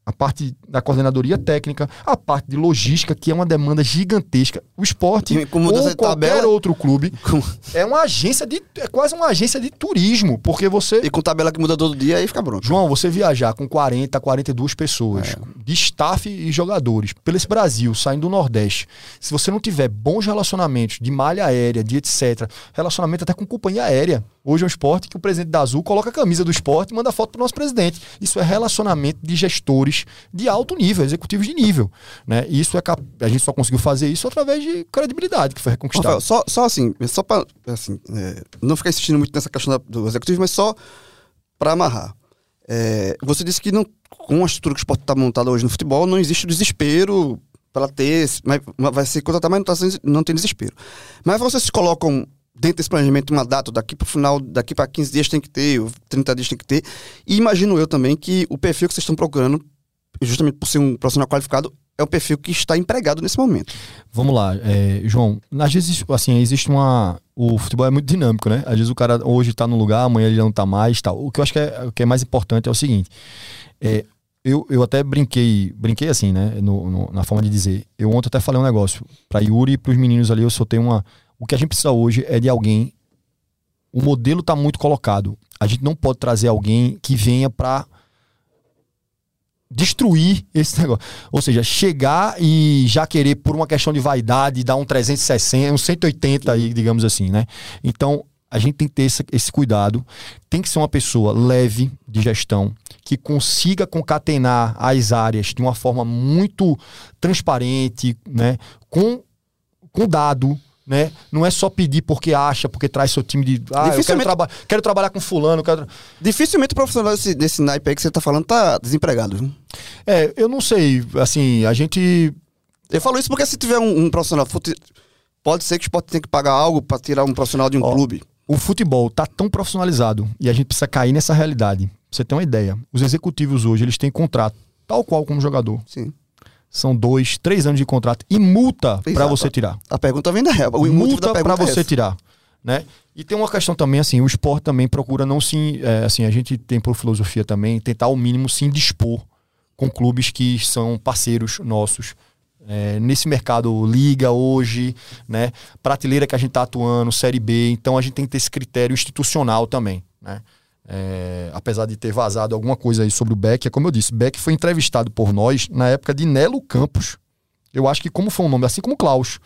a parte da coordenadoria técnica, a parte de logística, que é uma demanda gigantesca. O esporte, ou qualquer tabela, outro clube, (laughs) é uma agência de. É quase uma agência de turismo, porque você. E com tabela que muda todo dia, aí fica bronco. João, você viajar com 40, 42 pessoas, é. de staff e jogadores, pelo esse Brasil, saindo do Nordeste, se você não tiver bons relacionamentos de malha aérea, de etc., relacionamento até com companhia aérea. Hoje é um esporte que o presidente da Azul coloca a camisa do esporte e manda foto para o nosso presidente. Isso é relacionamento de gestores de alto nível, executivos de nível. Né? E isso é cap... a gente só conseguiu fazer isso através de credibilidade que foi reconquistada. Só, só assim, só para assim, é, não ficar insistindo muito nessa questão do executivo, mas só para amarrar. É, você disse que não, com a estrutura que o esporte está montada hoje no futebol, não existe desespero para ter, mas vai ser contratar, mas não, tá, não tem desespero. Mas vocês se colocam dentro desse planejamento uma data, daqui para o final, daqui para 15 dias tem que ter, 30 dias tem que ter. E imagino eu também que o perfil que vocês estão procurando, justamente por ser um profissional qualificado, é um perfil que está empregado nesse momento. Vamos lá, é, João. Às vezes, assim, existe uma. O futebol é muito dinâmico, né? Às vezes o cara hoje está no lugar, amanhã ele não está mais tal. O que eu acho que é, o que é mais importante é o seguinte. É, eu, eu até brinquei, brinquei assim, né? No, no, na forma de dizer. Eu ontem até falei um negócio. Para Yuri e para os meninos ali, eu só tenho uma o que a gente precisa hoje é de alguém. O modelo está muito colocado. A gente não pode trazer alguém que venha para destruir esse negócio. Ou seja, chegar e já querer, por uma questão de vaidade, dar um 360, um 180 aí, digamos assim, né? Então, a gente tem que ter esse, esse, cuidado. Tem que ser uma pessoa leve de gestão, que consiga concatenar as áreas de uma forma muito transparente, né? Com, com dado, né? Não é só pedir porque acha, porque traz seu time de. Ah, eu quero, traba quero trabalhar com fulano. Quero... Dificilmente o profissional desse, desse naipe aí que você tá falando tá desempregado, viu? É, eu não sei. Assim, a gente. Eu falo isso porque se tiver um, um profissional. Pode ser que o esporte tenha que pagar algo para tirar um profissional de um Ó, clube. o futebol tá tão profissionalizado e a gente precisa cair nessa realidade. Pra você ter uma ideia, os executivos hoje eles têm contrato tal qual como jogador. Sim. São dois, três anos de contrato e multa para você tirar. A pergunta vem da real. O multa para é você tirar, né? E tem uma questão também assim, o esporte também procura não se, é, assim, a gente tem por filosofia também tentar ao mínimo se indispor com clubes que são parceiros nossos. É, nesse mercado liga hoje, né? Prateleira que a gente tá atuando, série B, então a gente tem que ter esse critério institucional também, né? É, apesar de ter vazado alguma coisa aí sobre o Beck, é como eu disse, Beck foi entrevistado por nós na época de Nelo Campos. Eu acho que como foi um nome, assim como Klaus.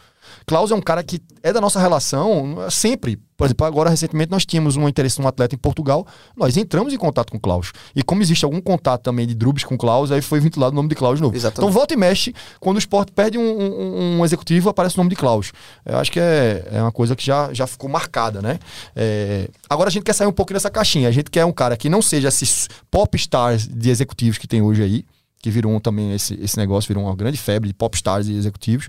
Klaus é um cara que é da nossa relação sempre. Por exemplo, agora recentemente nós tínhamos um interesse num atleta em Portugal, nós entramos em contato com o Klaus. E como existe algum contato também de Drubs com o Klaus, aí foi ventilado o nome de Klaus de novo. Exatamente. Então volta e mexe, quando o esporte perde um, um- um executivo, aparece o nome de Klaus. Eu acho que é, é uma coisa que já, já ficou marcada, né? É, agora a gente quer sair um pouco dessa caixinha. A gente quer um cara que não seja esses pop stars de executivos que tem hoje aí, que virou também esse, esse negócio, virou uma grande febre de pop stars e executivos,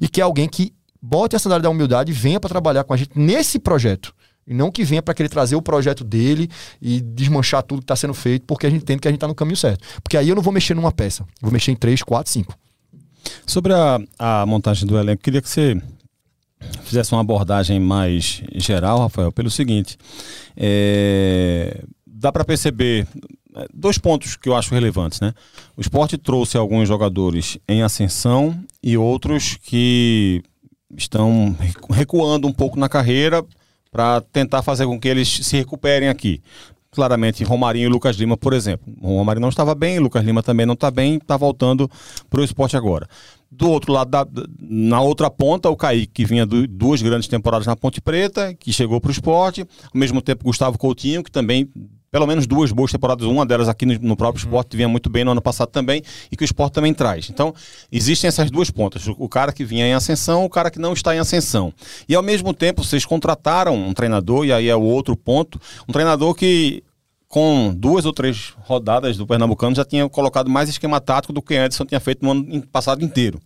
e que é alguém que bote a sandália da humildade e venha para trabalhar com a gente nesse projeto. E não que venha para querer trazer o projeto dele e desmanchar tudo que está sendo feito, porque a gente entende que a gente está no caminho certo. Porque aí eu não vou mexer numa peça. Vou mexer em três, quatro, cinco. Sobre a, a montagem do elenco, queria que você fizesse uma abordagem mais geral, Rafael, pelo seguinte: é, dá para perceber é, dois pontos que eu acho relevantes, né? O esporte trouxe alguns jogadores em ascensão e outros que estão recu- recuando um pouco na carreira para tentar fazer com que eles se recuperem aqui. Claramente, Romarinho e Lucas Lima, por exemplo. O Romarinho não estava bem, Lucas Lima também não está bem, está voltando para o esporte agora. Do outro lado, da- na outra ponta, o Kaique, que vinha de duas grandes temporadas na Ponte Preta, que chegou para o esporte. Ao mesmo tempo, Gustavo Coutinho, que também, pelo menos duas boas temporadas, uma delas aqui no, no próprio esporte, vinha muito bem no ano passado também, e que o esporte também traz. Então, existem essas duas pontas: o, o cara que vinha em ascensão, o cara que não está em ascensão. E ao mesmo tempo, vocês contrataram um treinador, e aí é o outro ponto, um treinador que com duas ou três rodadas do Pernambucano já tinha colocado mais esquema tático do que Edson tinha feito no ano passado inteiro.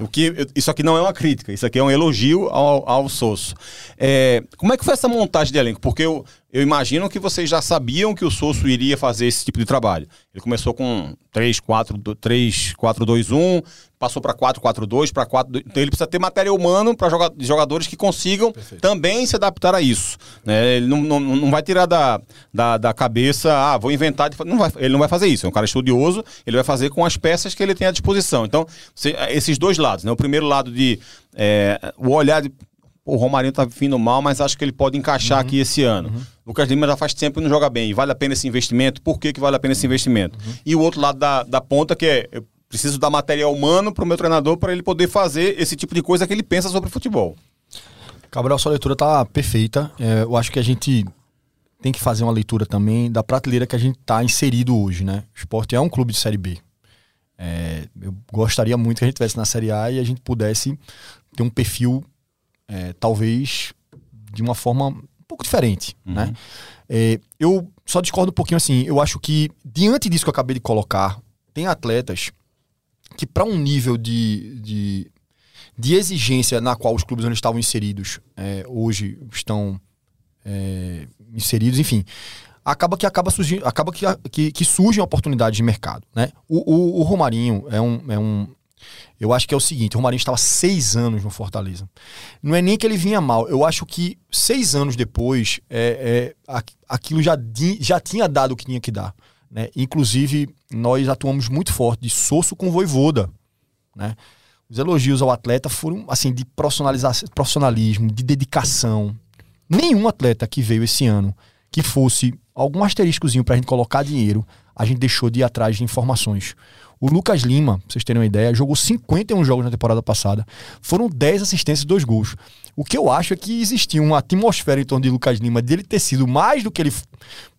O que, isso aqui não é uma crítica, isso aqui é um elogio ao, ao Sosso. É, como é que foi essa montagem de elenco? Porque eu, eu imagino que vocês já sabiam que o Sosso iria fazer esse tipo de trabalho. Ele começou com 3, 4, 3, 4, 2, 1, passou para 4, 4, 2, para 4, 2. Então ele precisa ter material humano para jogadores que consigam também se adaptar a isso. né? Ele não, não, não vai tirar da, da, da cabeça, ah, vou inventar. de fa-" Não vai, ele não vai fazer isso. É um cara estudioso, ele vai fazer com as peças que ele tem à disposição. Então, você- esses dois lados. Né? O primeiro lado de é, o olhar de. "Pô, O Romarinho tá vindo mal, mas acho que ele pode encaixar aqui esse ano. Lucas Lima já faz tempo que não joga bem. E vale a pena esse investimento? Por que, que vale a pena esse investimento? E o outro lado da, da ponta, que é eu preciso dar material humano para o meu treinador para ele poder fazer esse tipo de coisa que ele pensa sobre futebol. Cabral, sua leitura tá perfeita. É, eu acho que a gente tem que fazer uma leitura também da prateleira que a gente tá inserido hoje, né? O esporte é um clube de Série B. É, eu gostaria muito que a gente estivesse na Série A e a gente pudesse ter um perfil, é, talvez, de uma forma um pouco diferente, né? É, eu só discordo um pouquinho assim. Eu acho que, diante disso que eu acabei de colocar, tem atletas que, para um nível de, de, de exigência na qual os clubes onde estavam inseridos é, hoje estão é, inseridos, enfim, acaba que acaba surgindo, acaba que, que, que surgem oportunidades de mercado, né? O, o, o Romarinho é um, é um, eu acho que é o seguinte, o Romarinho estava seis anos no Fortaleza. Não é nem que ele vinha mal, eu acho que seis anos depois, é, é, aqu- aquilo já, já tinha dado o que tinha que dar. Né? Inclusive, nós atuamos muito forte de soço com voivoda. Né? Os elogios ao atleta foram assim de profissionalismo, de dedicação. Nenhum atleta que veio esse ano que fosse algum asteriscozinho pra gente colocar dinheiro, a gente deixou de ir atrás de informações. O Lucas Lima, pra vocês terem uma ideia, jogou 51 jogos na temporada passada. Foram 10 assistências e 2 gols. O que eu acho é que existia uma atmosfera em torno de Lucas Lima dele ter sido mais do que ele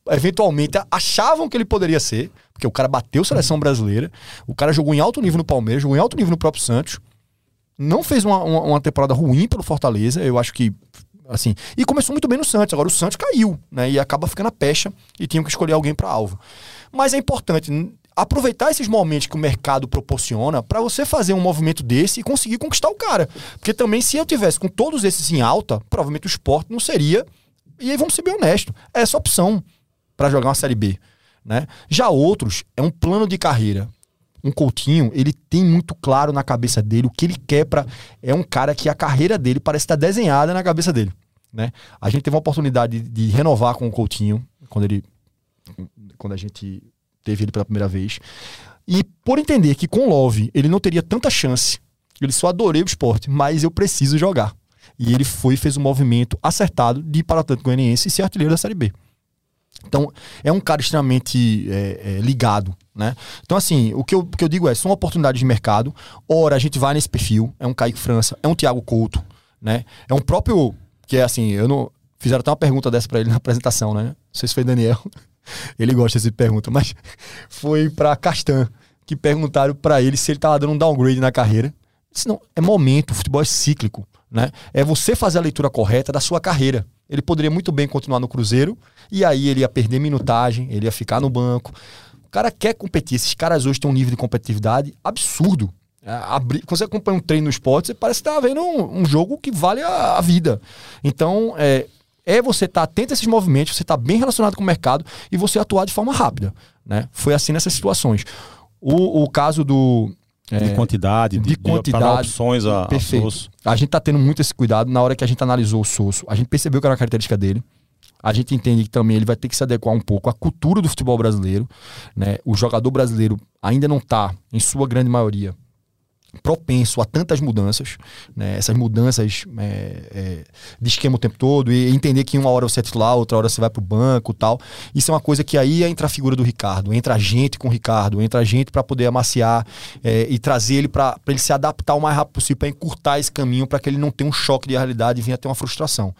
eventualmente achavam que ele poderia ser, porque o cara bateu seleção brasileira, o cara jogou em alto nível no Palmeiras, jogou em alto nível no próprio Santos, não fez uma, uma, uma temporada ruim pelo Fortaleza, eu acho que assim, e começou muito bem no Santos, agora o Santos caiu, né, e acaba ficando a pecha e tinham que escolher alguém para alvo. Mas é importante aproveitar esses momentos que o mercado proporciona para você fazer um movimento desse e conseguir conquistar o cara. Porque também se eu tivesse com todos esses em alta, provavelmente o esporte não seria E aí vamos ser bem honestos. É essa opção para jogar uma Série B. Né? Já outros, é um plano de carreira. Um Coutinho, ele tem muito claro na cabeça dele o que ele quer para É um cara que a carreira dele parece estar desenhada na cabeça dele. Né? A gente teve uma oportunidade de, de renovar com o Coutinho, quando ele. Quando a gente teve ele pela primeira vez. E por entender que com Love ele não teria tanta chance, ele só adorei o esporte, mas eu preciso jogar. E ele foi fez um movimento acertado de ir para o Atlético Goianiense e ser artilheiro da Série B. Então, é um cara extremamente é, é, ligado, né? Então, assim, o que eu, o que eu digo é, são oportunidades de mercado. Ora, a gente vai nesse perfil, é um Kaique França, é um Thiago Couto, né? É um próprio, que é assim, eu não... Fizeram até uma pergunta dessa para ele na apresentação, né? Não sei se foi Daniel. (laughs) ele gosta dessa pergunta, mas (laughs) foi para Castan, que perguntaram para ele se ele tava dando um downgrade na carreira. Disse, não, é momento, o futebol é cíclico, né? É você fazer a leitura correta da sua carreira. Ele poderia muito bem continuar no Cruzeiro e aí ele ia perder minutagem, ele ia ficar no banco. O cara quer competir. Esses caras hoje têm um nível de competitividade absurdo. É, quando você acompanha um treino no esporte, você parece estar tá vendo um, um, jogo que vale a, a vida. Então, é, é você estar tá atento a esses movimentos, você estar tá bem relacionado com o mercado e você atuar de forma rápida. Né? Foi assim nessas situações. O, o caso do, é, de quantidade, de, de quantidade, opções a, perfeito. a Sosso. A gente está tendo muito esse cuidado na hora que a gente analisou o Sosso. A gente percebeu que era uma característica dele. A gente entende que também ele vai ter que se adequar um pouco à cultura do futebol brasileiro. Né? O jogador brasileiro ainda não está, em sua grande maioria, propenso a tantas mudanças, né? essas mudanças é, é, de esquema o tempo todo, e entender que uma hora você é titular, outra hora você vai para o banco tal. Isso é uma coisa que aí entra a figura do Ricardo, entra a gente com o Ricardo, entra a gente para poder amaciar é, e trazer ele para ele se adaptar o mais rápido possível, para encurtar esse caminho, para que ele não tenha um choque de realidade e venha ter uma frustração.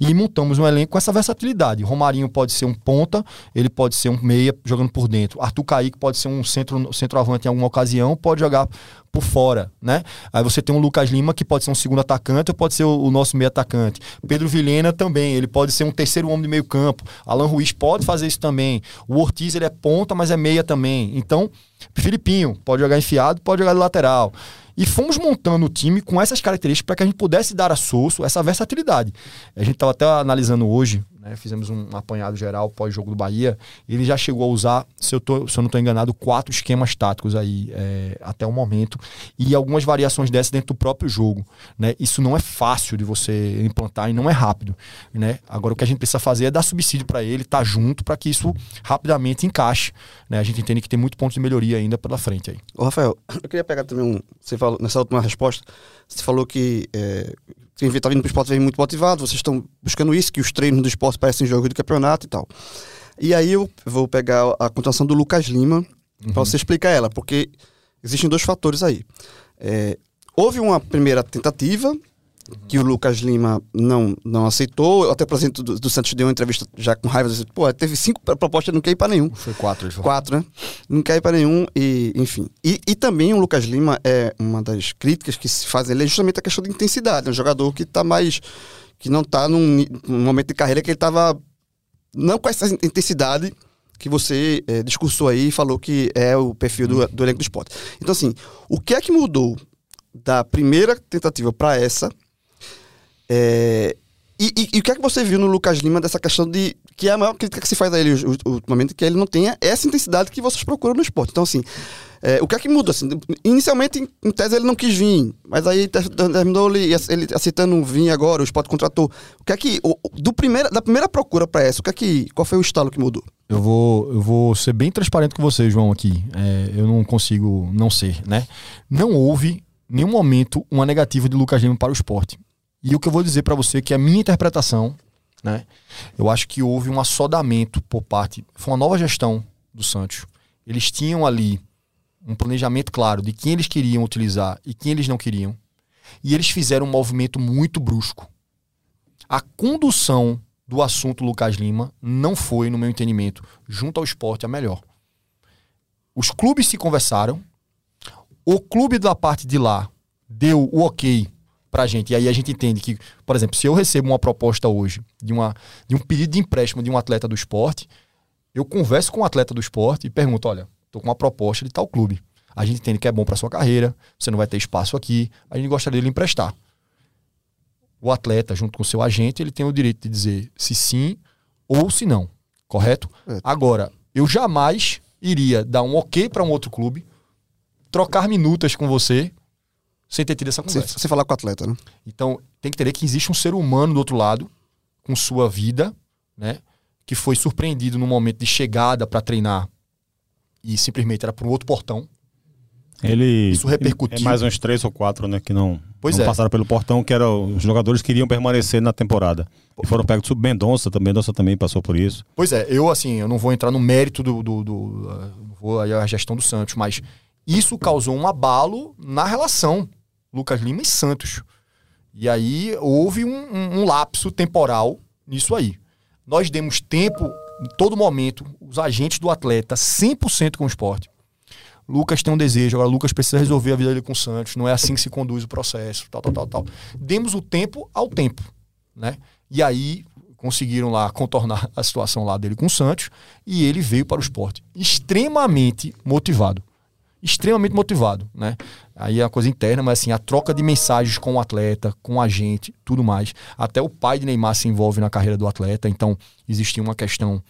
E montamos um elenco com essa versatilidade. Romarinho pode ser um ponta, ele pode ser um meia jogando por dentro. Arthur Kaique pode ser um centro, centroavante em alguma ocasião, pode jogar por fora, né? Aí você tem um Lucas Lima que pode ser um segundo atacante ou pode ser o, o nosso meio atacante. Pedro Vilhena também, ele pode ser um terceiro homem de meio campo. Alan Ruiz pode fazer isso também. O Ortiz ele é ponta, mas é meia também. Então, Filipinho pode jogar enfiado, pode jogar de lateral. E fomos montando o time com essas características para que a gente pudesse dar a Sosso essa versatilidade. A gente estava até analisando hoje, né, fizemos um apanhado geral pós-jogo do Bahia. Ele já chegou a usar, se eu, tô, se eu não estou enganado, quatro esquemas táticos aí é, até o momento. E algumas variações dessas dentro do próprio jogo. Né? Isso não é fácil de você implantar e não é rápido. Né? Agora o que a gente precisa fazer é dar subsídio para ele, estar tá junto para que isso rapidamente encaixe. Né? A gente entende que tem muito ponto de melhoria ainda pela frente aí. Ô, Rafael, eu queria pegar também um. Você falou, nessa última resposta, você falou que é, quem está vindo para o esporte vem muito motivado, vocês estão buscando isso, que os treinos do esporte parecem jogo de campeonato e tal. E aí eu vou pegar a continuação do Lucas Lima uhum. para você explicar ela, porque existem dois fatores aí. É, houve uma primeira tentativa que o Lucas Lima não, não aceitou. Até o presidente do, do Santos deu uma entrevista já com raiva, disse, pô, teve cinco propostas, não quer ir para nenhum. Foi quatro. Quatro, né? Não quer ir para nenhum, e enfim. E, e também o Lucas Lima é uma das críticas que se fazem ele é justamente a questão de intensidade. É um jogador que está mais. que não está num, num, momento de carreira que ele estava. não com essa intensidade que você é, discursou aí e falou que é o perfil do, do elenco do esporte. Então, assim, o que é que mudou da primeira tentativa para essa? É, e, e, e, o que é que você viu no Lucas Lima dessa questão de. que é a maior crítica que se faz a ele ultimamente, que ele não tenha essa intensidade que vocês procuram no esporte. Então, assim, é, o que é que muda? Assim, inicialmente, em, tese, ele não quis vir, mas aí terminou ele, ele aceitando vir agora, o esporte contratou. O que é que. Do primeira, da primeira procura para essa, o que é que. Qual foi o estalo que mudou? Eu vou, eu vou ser bem transparente com você, João, aqui. É, eu não consigo não ser, né? Não houve nenhum momento uma negativa de Lucas Lima para o esporte. E o que eu vou dizer para você é que a minha interpretação, né, eu acho que houve um assodamento por parte, foi uma nova gestão do Santos. Eles tinham ali um planejamento claro de quem eles queriam utilizar e quem eles não queriam. E eles fizeram um movimento muito brusco. A condução do assunto Lucas Lima não foi, no meu entendimento, junto ao esporte, a melhor. Os clubes se conversaram, o clube da parte de lá deu o ok pra gente. E aí a gente entende que, por exemplo, se eu recebo uma proposta hoje de, uma, de um pedido de empréstimo de um atleta do esporte, eu converso com o um atleta do esporte e pergunto: olha, tô com uma proposta de tal clube. A gente entende que é bom para sua carreira, você não vai ter espaço aqui, a gente gostaria de lhe emprestar. o atleta, junto com o seu agente, ele tem o direito de dizer se sim ou se não. Correto? É. Agora, eu jamais iria dar um ok para um outro clube, trocar minutas com você, sem ter tido essa conversa. você falar com o atleta, né? Então, tem que entender que existe um ser humano do outro lado, com sua vida, né? Que foi surpreendido no momento de chegada para treinar e simplesmente era por um outro portão. Ele. Isso repercutiu. É mais uns três ou quatro, né? Que não, Pois não é. passaram pelo portão, que era, os jogadores queriam permanecer na temporada. E foram pegos sub Mendonça também. Mendonça também passou por isso. Pois é, eu assim, eu não vou entrar no mérito do, do, do não vou aí a gestão do Santos, mas isso causou um abalo na relação Lucas Lima e Santos. E aí houve um, um- um lapso temporal nisso aí. Nós demos tempo, em todo momento, os agentes do atleta, 100% com o esporte. Lucas tem um desejo, agora Lucas precisa resolver a vida dele com o Santos, não é assim que se conduz o processo, tal, tal, tal, tal. Demos o tempo ao tempo, né? E aí conseguiram lá contornar a situação lá dele com o Santos e ele veio para o esporte extremamente motivado. Extremamente motivado, né? Aí é uma coisa interna, mas assim, a troca de mensagens com o atleta, com a gente, tudo mais. Até o pai de Neymar se envolve na carreira do atleta, então existia uma questão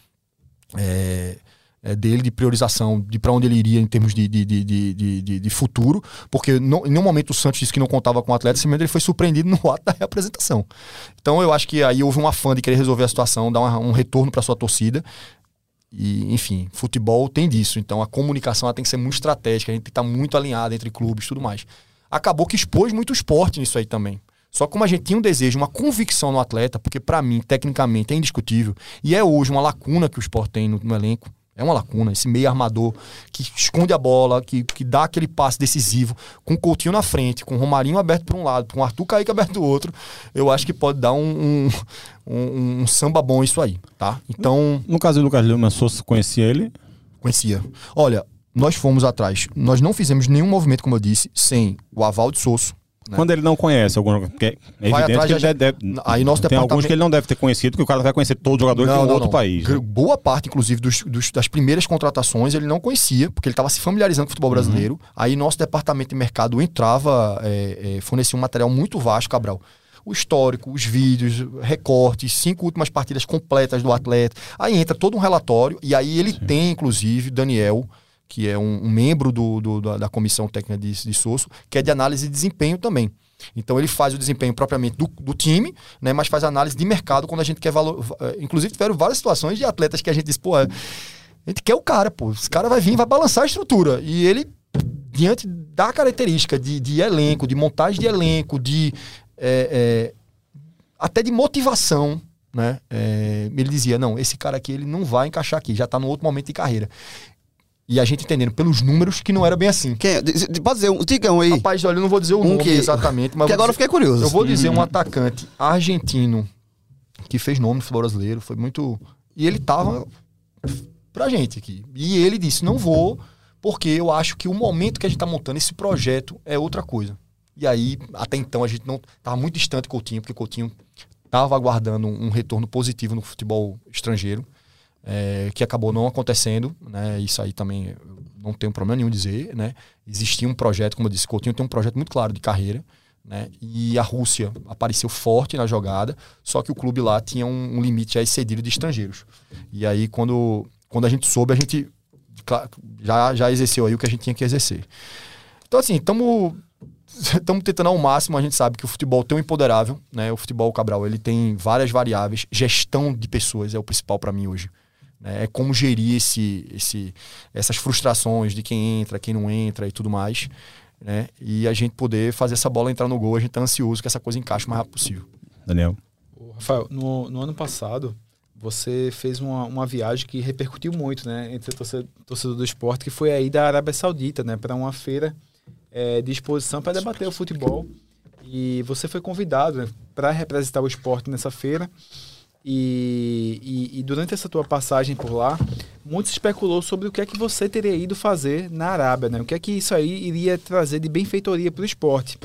é, é, dele de priorização de para onde ele iria em termos de, de, de, de, futuro, porque em nenhum momento o Santos disse que não contava com o atleta, simplesmente ele foi surpreendido no ato da reapresentação. Então eu acho que aí houve um afã de querer resolver a situação, dar uma- um retorno para sua torcida. E, enfim, futebol tem disso. Então a comunicação tem que ser muito estratégica, a gente tem que estar muito alinhado entre clubes e tudo mais. Acabou que expôs muito esporte nisso aí também. Só que como a gente tinha um desejo, uma convicção no atleta, porque para mim, tecnicamente, é indiscutível, e é hoje uma lacuna que o esporte tem no, no elenco. É uma lacuna, esse meio armador que esconde a bola, que, que dá aquele passe decisivo, com o Coutinho na frente, com o Romarinho aberto por um lado, com o Arthur Kaique aberto do outro, eu acho que pode dar um, um, um- um samba bom isso aí, tá? Então, No caso do Lucas Lima, Souza conhecia ele. Conhecia. Olha, nós fomos atrás. Nós não fizemos nenhum movimento, como eu disse, sem o aval de Sosso. Né? Quando ele não conhece algum porque é Vai evidente que ele já- deve, Aí nosso tem departamento- alguns que ele não deve ter conhecido, porque o cara vai conhecer todos os jogadores de um outro país. Gr- né? Boa parte, inclusive, dos, dos- das primeiras contratações ele não conhecia, porque ele estava se familiarizando com o futebol Uhum. brasileiro. Aí nosso departamento de mercado entrava, é, é, fornecia um material muito vasto, Cabral. O histórico, os vídeos, recortes, cinco últimas partidas completas do atleta. Aí entra todo um relatório, e aí ele tem, inclusive, Daniel, que é um, um membro do, do- da, comissão técnica de, de Sosso, que é de análise de desempenho também. Então ele faz o desempenho propriamente do, do time, né, mas faz análise de mercado quando a gente quer valor. eh, Inclusive, tiveram várias situações de atletas que a gente disse, pô, é, a gente quer o cara, pô. Esse cara vai vir, vai balançar a estrutura. E ele, diante da característica de, de elenco, de montagem de elenco, de. eh, eh, até de motivação, né? eh, ele dizia: não, esse cara aqui ele não vai encaixar aqui, já tá no outro momento de carreira. E a gente entendendo pelos números que não era bem assim. Quem Pode dizer um, diga um aí. Rapaz, olha, eu não vou dizer o Um nome que- exatamente, mas que agora eu dizer- fiquei curioso. eu vou dizer um atacante argentino que fez nome no futebol brasileiro, foi muito. E ele tava pra gente aqui. E ele disse: não vou, porque eu acho que o momento que a gente tá montando esse projeto é outra coisa. E aí, até então, a gente não tava muito distante do Coutinho, porque o Coutinho tava aguardando um retorno positivo no futebol estrangeiro, é, que acabou não acontecendo, né? Isso aí também não tenho problema nenhum dizer, né? Existia um projeto, como eu disse, Coutinho tem um projeto muito claro de carreira, né? E a Rússia apareceu forte na jogada, só que o clube lá tinha um, um limite excedido de estrangeiros. E aí, quando, quando a gente soube, a gente já, já exerceu aí o que a gente tinha que exercer. Então, assim, estamos (laughs) estamos tentando ao máximo, a gente sabe que o futebol tem um empoderável, né? O futebol Cabral, ele tem várias variáveis, gestão de pessoas é o principal para mim hoje. Né? É como gerir esse, esse, essas frustrações de quem entra, quem não entra e tudo mais, né? E a gente poder fazer essa bola entrar no gol, a gente tá ansioso que essa coisa encaixe o mais rápido possível. Daniel. Ô, Rafael, no, no ano passado, você fez uma, uma viagem que repercutiu muito, né, entre torcedor, torcedor do esporte, que foi aí da Arábia Saudita, né, para uma feira eh, de exposição para debater o futebol. E você foi convidado né, para representar o esporte nessa feira. E, e- e durante essa tua passagem por lá, muito se especulou sobre o que é que você teria ido fazer na Arábia, né? O que é que isso aí iria trazer de benfeitoria para o esporte.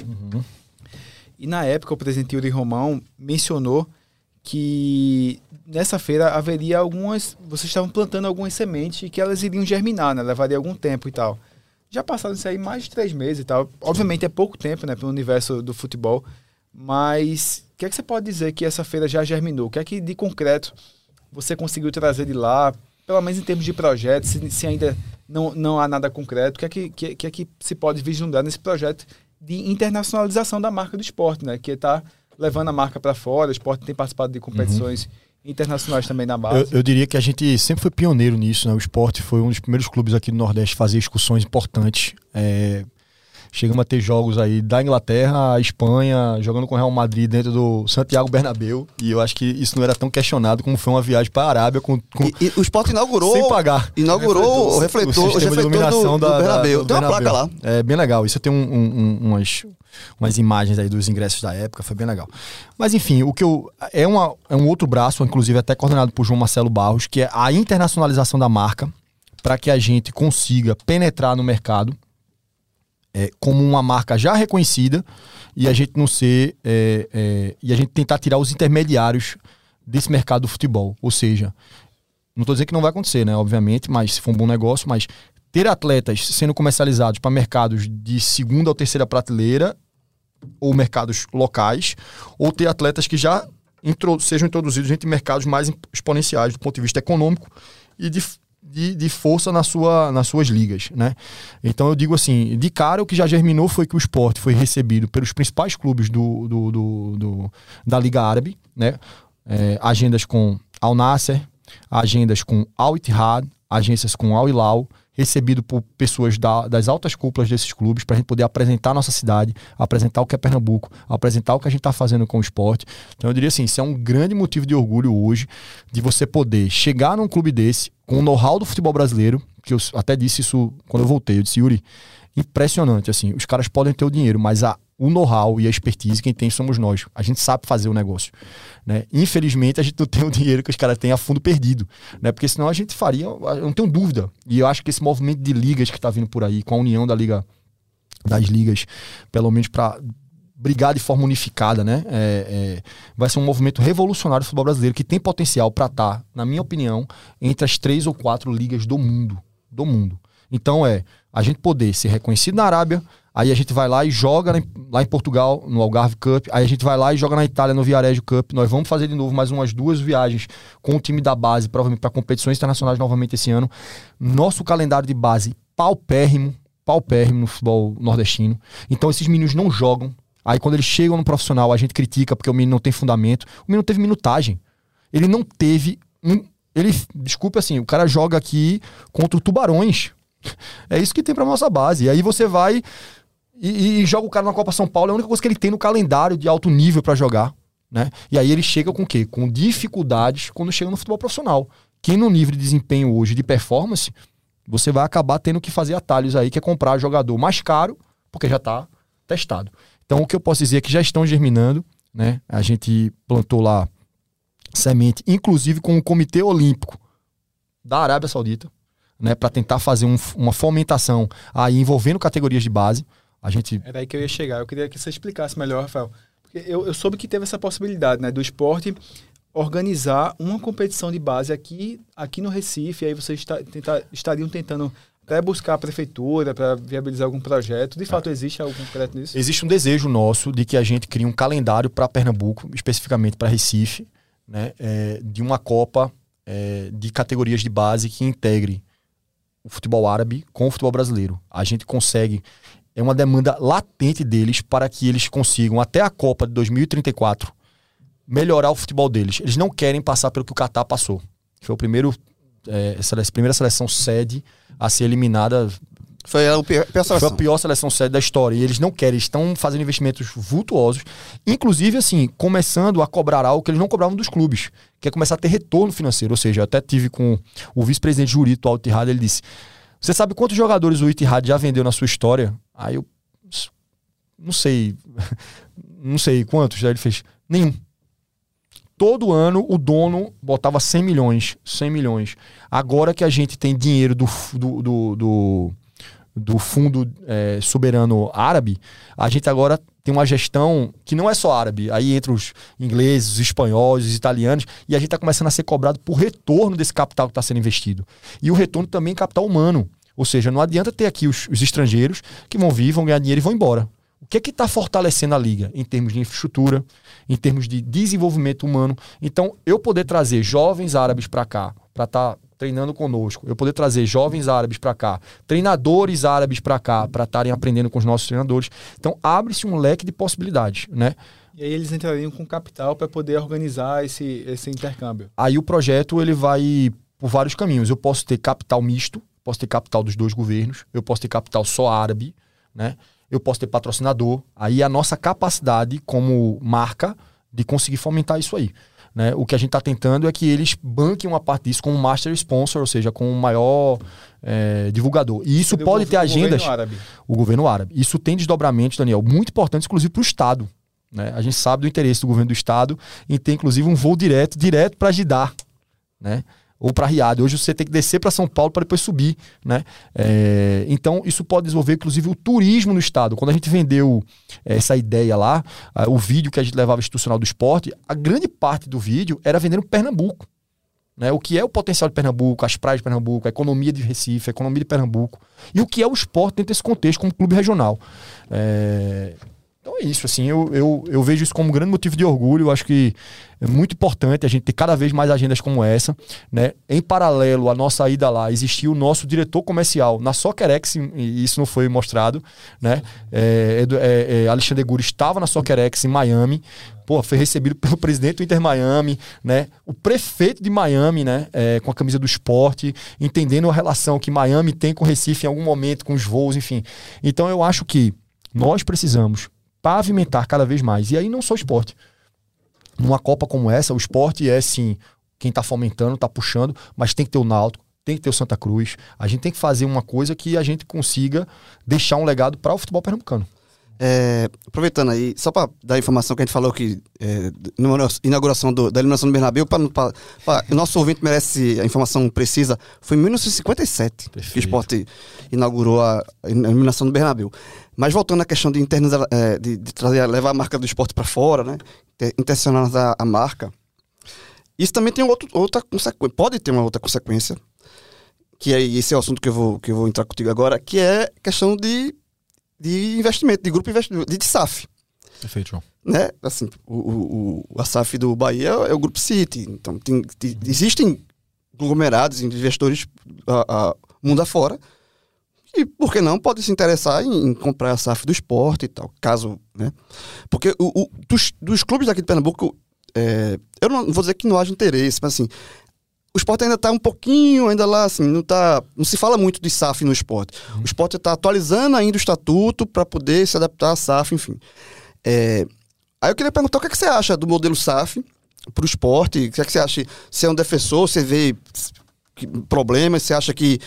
E na época, o presidente Yuri Romão mencionou que nessa feira haveria algumas. Vocês estavam plantando algumas sementes e que elas iriam germinar, né? Levaria algum tempo e tal. Já passaram isso aí mais de três meses e tal. Obviamente é pouco tempo, né, para o universo do futebol. Mas que é que você pode dizer que essa feira já germinou? O que é que de concreto você conseguiu trazer de lá, pelo menos em termos de projetos, se, se ainda não, não há nada concreto, o que é que, que, que, é que se pode vislumbrar nesse projeto de internacionalização da marca do esporte, né? Que está levando a marca para fora, o esporte tem participado de competições uhum. internacionais também na base. Eu, eu, diria que a gente sempre foi pioneiro nisso, né? O esporte foi um dos primeiros clubes aqui do Nordeste a fazer excursões importantes. É, Chegamos a ter jogos aí da Inglaterra à Espanha, jogando com o Real Madrid dentro do Santiago Bernabéu. E eu acho que isso não era tão questionado como foi uma viagem para a Arábia com, com... E, e, o Sport inaugurou. Sem pagar. Inaugurou o refletor, o, o de iluminação do, do, Bernabéu. Da, do tem uma placa lá. É bem legal. Isso tem um, um, umas, umas imagens aí dos ingressos da época, foi bem legal. Mas enfim, o que eu. É, uma, é um outro braço, inclusive até coordenado por João Marcelo Barros, que é a internacionalização da marca para que a gente consiga penetrar no mercado é, como uma marca já reconhecida e a gente não ser é, é, e a gente tentar tirar os intermediários desse mercado do futebol. Ou seja, não estou dizendo que não vai acontecer, né? Obviamente, mas se for um bom negócio, mas ter atletas sendo comercializados para mercados de segunda ou terceira prateleira ou mercados locais, ou ter atletas que já intro, sejam introduzidos em mercados mais exponenciais do ponto de vista econômico e de de, de força na sua, nas suas ligas, né? Então eu digo assim, de cara o que já germinou foi que o esporte foi recebido pelos principais clubes do, do, do, do da Liga Árabe, né? É, agendas com Al Nasser, agendas com Al Ittihad, agências com Al Hilal, recebido por pessoas da, das altas cúpulas desses clubes para a gente poder apresentar a nossa cidade, apresentar o que é Pernambuco, apresentar o que a gente está fazendo com o esporte. Então eu diria assim, isso é um grande motivo de orgulho hoje de você poder chegar num clube desse com o know-how do futebol brasileiro, que eu até disse isso quando eu voltei, eu disse, Yuri, impressionante, assim, os caras podem ter o dinheiro, mas a, o know-how e a expertise quem tem somos nós. A gente sabe fazer o negócio. Né? Infelizmente, a gente não tem o dinheiro que os caras têm a fundo perdido. Né? Porque senão a gente faria, eu não tenho dúvida. E eu acho que esse movimento de ligas que está vindo por aí, com a união da liga das ligas, pelo menos para brigar de forma unificada, né? É, é, vai ser um movimento revolucionário do futebol brasileiro que tem potencial para estar, tá, na minha opinião, entre as três ou quatro ligas do mundo. Do mundo. Então é a gente poder ser reconhecido na Arábia, aí a gente vai lá e joga lá em Portugal, no Algarve Cup, aí a gente vai lá e joga na Itália, no Viareggio Cup. Nós vamos fazer de novo mais umas duas viagens com o time da base, provavelmente para competições internacionais novamente esse ano. Nosso calendário de base paupérrimo, paupérrimo no futebol nordestino. Então esses meninos não jogam, Aí quando eles chegam no profissional, a gente critica porque o menino não tem fundamento. O menino teve minutagem. Ele não teve um. Ele, desculpe assim, o cara joga aqui contra o Tubarões. (laughs) É isso que tem pra nossa base. E aí você vai e, e, joga o cara na Copa São Paulo, é a única coisa que ele tem no calendário de alto nível para jogar. Né? E aí ele chega com o quê? Com dificuldades quando chega no futebol profissional. Que no nível de desempenho hoje, de performance, você vai acabar tendo que fazer atalhos aí, que é comprar jogador mais caro, porque já está testado. Então, o que eu posso dizer é que já estão germinando, né? A gente plantou lá semente, inclusive com o Comitê Olímpico da Arábia Saudita, né? Para tentar fazer um, uma fomentação aí envolvendo categorias de base. A gente... Era aí que eu ia chegar. Eu queria que você explicasse melhor, Rafael. Porque eu, eu soube que teve essa possibilidade, né? Do esporte organizar uma competição de base aqui, aqui no Recife, aí vocês está, tentar, estariam tentando até buscar a prefeitura para viabilizar algum projeto. De fato, existe algo concreto nisso? Existe um desejo nosso de que a gente crie um calendário para Pernambuco, especificamente para Recife, né, é, de uma Copa é, de categorias de base que integre o futebol árabe com o futebol brasileiro. A gente consegue, é uma demanda latente deles para que eles consigam, até a Copa de 2034, melhorar o futebol deles. Eles não querem passar pelo que o Catar passou. Foi o primeiro é, a primeira seleção sede a ser eliminada. Foi a, pior, pior Foi a pior seleção sede da história. E eles não querem, estão fazendo investimentos vultuosos. Inclusive, assim, começando a cobrar algo que eles não cobravam dos clubes, que é começar a ter retorno financeiro. Ou seja, eu até tive com o vice-presidente Jurito Al Ittihad, ele disse: Você sabe quantos jogadores o Ittihad já vendeu na sua história? Aí eu. Não sei. não sei quantos. Aí ele fez: Nenhum todo ano o dono botava 100 milhões, 100 milhões. Agora que a gente tem dinheiro do, do, do, do, do fundo é, soberano árabe, a gente agora tem uma gestão que não é só árabe, aí entre os ingleses, os espanhóis, os italianos, e a gente está começando a ser cobrado por retorno desse capital que está sendo investido. E o retorno também é capital humano. Ou seja, não adianta ter aqui os, os estrangeiros que vão vir, vão ganhar dinheiro e vão embora. O que é que está fortalecendo a liga em termos de infraestrutura, em termos de desenvolvimento humano? Então, eu poder trazer jovens árabes para cá, para estar tá treinando conosco, eu poder trazer jovens árabes para cá, treinadores árabes para cá, para estarem aprendendo com os nossos treinadores. Então, abre-se um leque de possibilidades, né? E aí eles entrariam com capital para poder organizar esse, esse intercâmbio. Aí o projeto ele vai por vários caminhos. Eu posso ter capital misto, posso ter capital dos dois governos, eu posso ter capital só árabe, né? Eu posso ter patrocinador. Aí a nossa capacidade como marca de conseguir fomentar isso aí. Né? O que a gente está tentando é que eles banquem uma parte disso como master sponsor, ou seja, com o maior é, divulgador. E isso pode ter agendas. O governo árabe. O governo árabe. Isso tem desdobramentos, Daniel, muito importantes, inclusive para o Estado. Né? A gente sabe do interesse do governo do Estado em ter, inclusive, um voo direto, direto para Jeddah. Né? Ou para Riad. Hoje você tem que descer para São Paulo para depois subir, né? É, então isso pode desenvolver inclusive o turismo no estado. Quando a gente vendeu é, essa ideia lá, o vídeo que a gente levava institucional do esporte, a grande parte do vídeo era vendendo Pernambuco. Né? O que é o potencial de Pernambuco, as praias de Pernambuco, a economia de Recife, a economia de Pernambuco e o que é o esporte dentro desse contexto como clube regional. É, então é isso, assim, eu, eu, eu vejo isso como um grande motivo de orgulho. Eu acho que é muito importante a gente ter cada vez mais agendas como essa. Né? Em paralelo à nossa ida lá, existia o nosso diretor comercial na Soquerex, e isso não foi mostrado. Né? É, é, é, Alexandre Guri estava na Soquerex em Miami. Pô, foi recebido pelo (laughs) presidente do Inter Miami, né? O prefeito de Miami, né? É, com a camisa do esporte, entendendo a relação que Miami tem com Recife em algum momento, com os voos, enfim. Então eu acho que nós precisamos pavimentar cada vez mais. E aí não só o esporte. Numa Copa como essa, o esporte é sim quem está fomentando, está puxando, mas tem que ter o Náutico, tem que ter o Santa Cruz. A gente tem que fazer uma coisa que a gente consiga deixar um legado para o futebol pernambucano. É, aproveitando aí, só para dar a informação que a gente falou que é, na inauguração do, da eliminação do Bernabéu, pra, pra, o nosso ouvinte merece a informação precisa, foi em 1957 Perfeito. que o esporte inaugurou a, a eliminação do Bernabéu. Mas voltando à questão de, internos, é, de, de trazer, levar a marca do esporte para fora, né? intencionalizar a marca, isso também tem outro, outra consequência, pode ter uma outra consequência, que é esse é o assunto que eu vou, que eu vou entrar contigo agora, que é questão de de investimento, de grupo investimento, de SAF. Perfeito, João. Né? Assim, o, o, a SAF do Bahia é o Grupo City. Então, tem, tem, existem conglomerados, investidores a, a, mundo afora. E por que não pode se interessar em, em, comprar a SAF do esporte e tal, caso. Né? Porque o, o dos, dos, clubes daqui de Pernambuco, é, eu não vou dizer que não haja interesse, mas assim, o esporte ainda está um pouquinho, ainda lá, assim, não tá. Não se fala muito de SAF no esporte. Uhum. O esporte está atualizando ainda o estatuto para poder se adaptar à SAF, enfim. É, aí eu queria perguntar o que, é que você acha do modelo SAF para o esporte? O que, é que você acha? Você é um defensor, você vê problemas, você acha que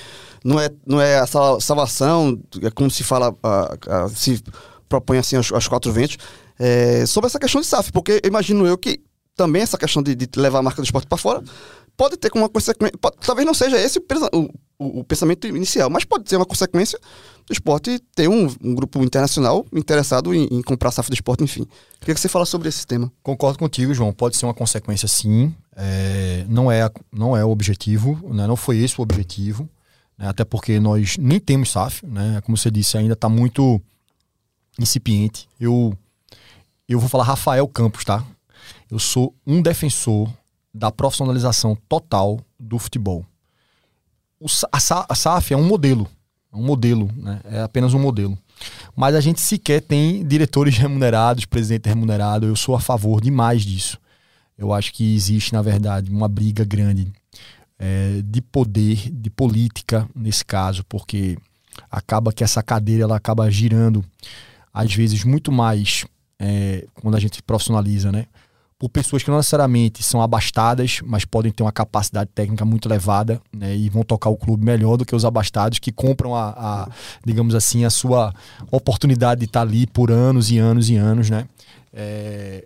não é, não é a salvação, é como se fala, a, a, se propõe assim aos, quatro ventos, é, sobre essa questão de SAF, porque imagino eu que também essa questão de, de levar a marca do esporte para fora pode ter como uma consequência. Pode, talvez não seja esse o, o, o, pensamento inicial, mas pode ser uma consequência do esporte ter um, um grupo internacional interessado em, em comprar SAF do esporte, enfim. Queria que você falasse sobre esse tema. Concordo contigo, João. Pode ser uma consequência, sim. É, não, é, não é o objetivo, né? não foi esse o objetivo. Né? Até porque nós nem temos SAF, né? como você disse, ainda está muito incipiente. Eu, eu vou falar Rafael Campos, tá? Eu sou um defensor da profissionalização total do futebol. O, a, a SAF é um modelo, é um modelo, né? é apenas um modelo. Mas a gente sequer tem diretores remunerados, presidente remunerado. Eu sou a favor demais disso. Eu acho que existe, na verdade, uma briga grande é, de poder, de política nesse caso, porque acaba que essa cadeira ela acaba girando, às vezes, muito mais é, quando a gente profissionaliza, né? por pessoas que não necessariamente são abastadas, mas podem ter uma capacidade técnica muito elevada né, e vão tocar o clube melhor do que os abastados que compram a, a digamos assim, a sua oportunidade de estar ali por anos e anos e anos, né? É...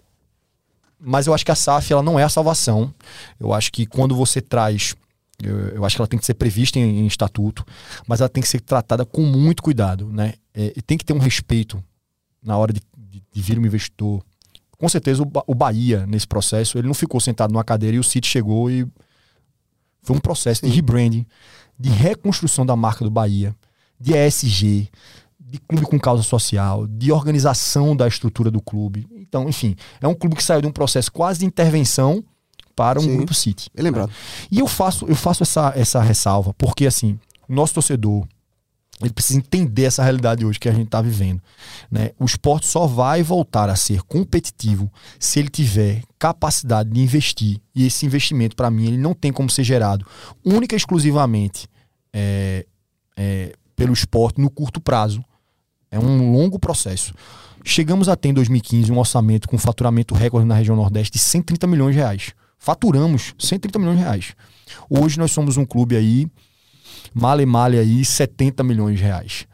Mas eu acho que a SAF ela não é a salvação. Eu acho que quando você traz eu, eu, acho que ela tem que ser prevista em, em, estatuto, mas ela tem que ser tratada com muito cuidado, né? É, e tem que ter um respeito na hora de, de, de vir um investidor com certeza o, o Bahia, nesse processo, ele não ficou sentado numa cadeira e o City chegou e. Foi um processo de rebranding, de reconstrução da marca do Bahia, de ESG, de clube com causa social, de organização da estrutura do clube. Então, enfim, é um clube que saiu de um processo quase de intervenção para um Sim. grupo City. Bem lembrado. E eu faço, eu faço essa, essa ressalva, porque assim, o nosso torcedor, ele precisa entender essa realidade hoje que a gente está vivendo. Né? O esporte só vai voltar a ser competitivo se ele tiver capacidade de investir. E esse investimento, para mim, ele não tem como ser gerado única e exclusivamente é, é, pelo esporte no curto prazo. É um longo processo. Chegamos a ter em 2015 um orçamento com faturamento recorde na região Nordeste de 130 milhões de reais. Faturamos 130 milhões de reais. Hoje nós somos um clube aí, male male aí, 70 milhões de reais.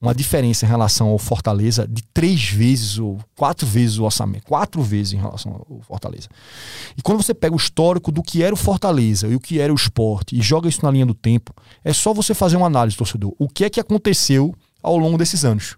Uma diferença em relação ao Fortaleza de três vezes ou quatro vezes o orçamento. Quatro vezes em relação ao Fortaleza. E quando você pega o histórico do que era o Fortaleza e o que era o esporte e joga isso na linha do tempo, é só você fazer uma análise, torcedor. O que é que aconteceu ao longo desses anos?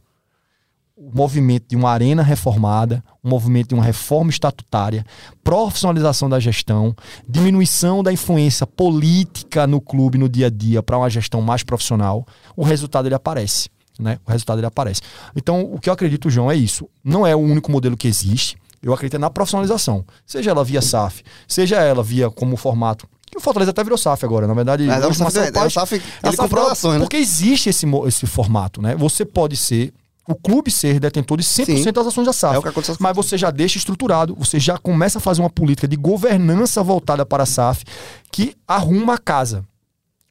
O movimento de uma arena reformada, o movimento de uma reforma estatutária, profissionalização da gestão, diminuição da influência política no clube no dia a dia para uma gestão mais profissional, o resultado ele aparece. Né? O resultado ele aparece. Então, o que eu acredito, João, é isso. Não é o único modelo que existe. Eu acredito na profissionalização. Seja ela via SAF, seja ela via como formato. Que o Fortaleza até virou SAF agora, na verdade. Mas é o o SAF, é, é o SAF, é ele SAF comprou ações, né? Porque existe esse, esse formato, né? Você pode ser, o clube ser detentor de 100% Sim. das ações da SAF. É o que aconteceu. Mas você já deixa estruturado, você já começa a fazer uma política de governança voltada para a SAF que arruma a casa.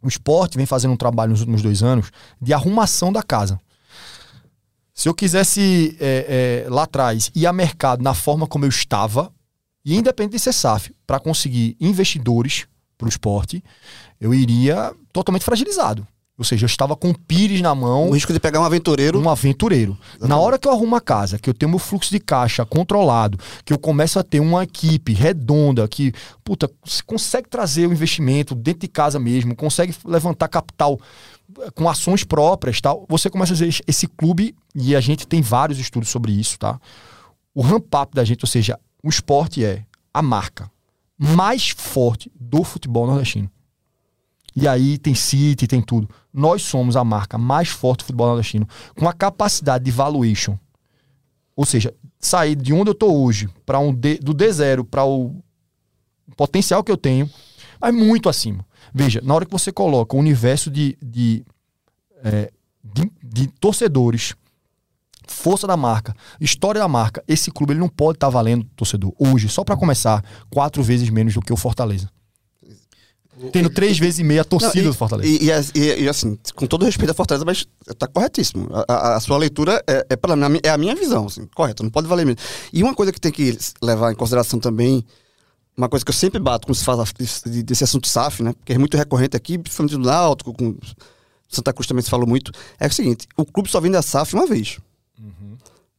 O esporte vem fazendo um trabalho nos últimos dois anos de arrumação da casa. Se eu quisesse é, é, lá atrás ir a mercado na forma como eu estava, e independente de ser SAF, para conseguir investidores para o esporte, eu iria totalmente fragilizado. Ou seja, eu estava com o Pires na mão, O risco de pegar um aventureiro. um aventureiro. Na hora que eu arrumo a casa, que eu tenho meu fluxo de caixa controlado, que eu começo a ter uma equipe redonda, que, puta, consegue trazer o investimento dentro de casa mesmo, consegue levantar capital eh, com ações próprias, tal, você começa a dizer esse clube, e a gente tem vários estudos sobre isso, tá? O ramp-up da gente, ou seja, o esporte é a marca mais forte do futebol nordestino. E aí tem City, tem tudo. Nós somos a marca mais forte do futebol nordestino, com a capacidade de valuation. Ou seja, sair de onde eu tô hoje para um D- do D0 para o potencial que eu tenho, mas muito acima. Veja, na hora que você coloca o universo de, de, é, de, de torcedores, força da marca, história da marca, esse clube ele não pode estar valendo, torcedor, hoje, só para começar, quatro vezes menos do que o Fortaleza. Tendo três vezes e meia a Não, torcida e, do Fortaleza. E, e, e- assim, com todo respeito à Fortaleza, mas tá corretíssimo. A, a- a sua leitura é, é, minha, é a minha visão, assim, correto, não pode valer mesmo. E uma coisa que tem que levar em consideração também, uma coisa que eu sempre bato quando se fala desse, desse assunto SAF, né? Porque é muito recorrente aqui, principalmente no Náutico, com Santa Cruz também se falou muito, é o seguinte, o clube só vende a SAF uma vez.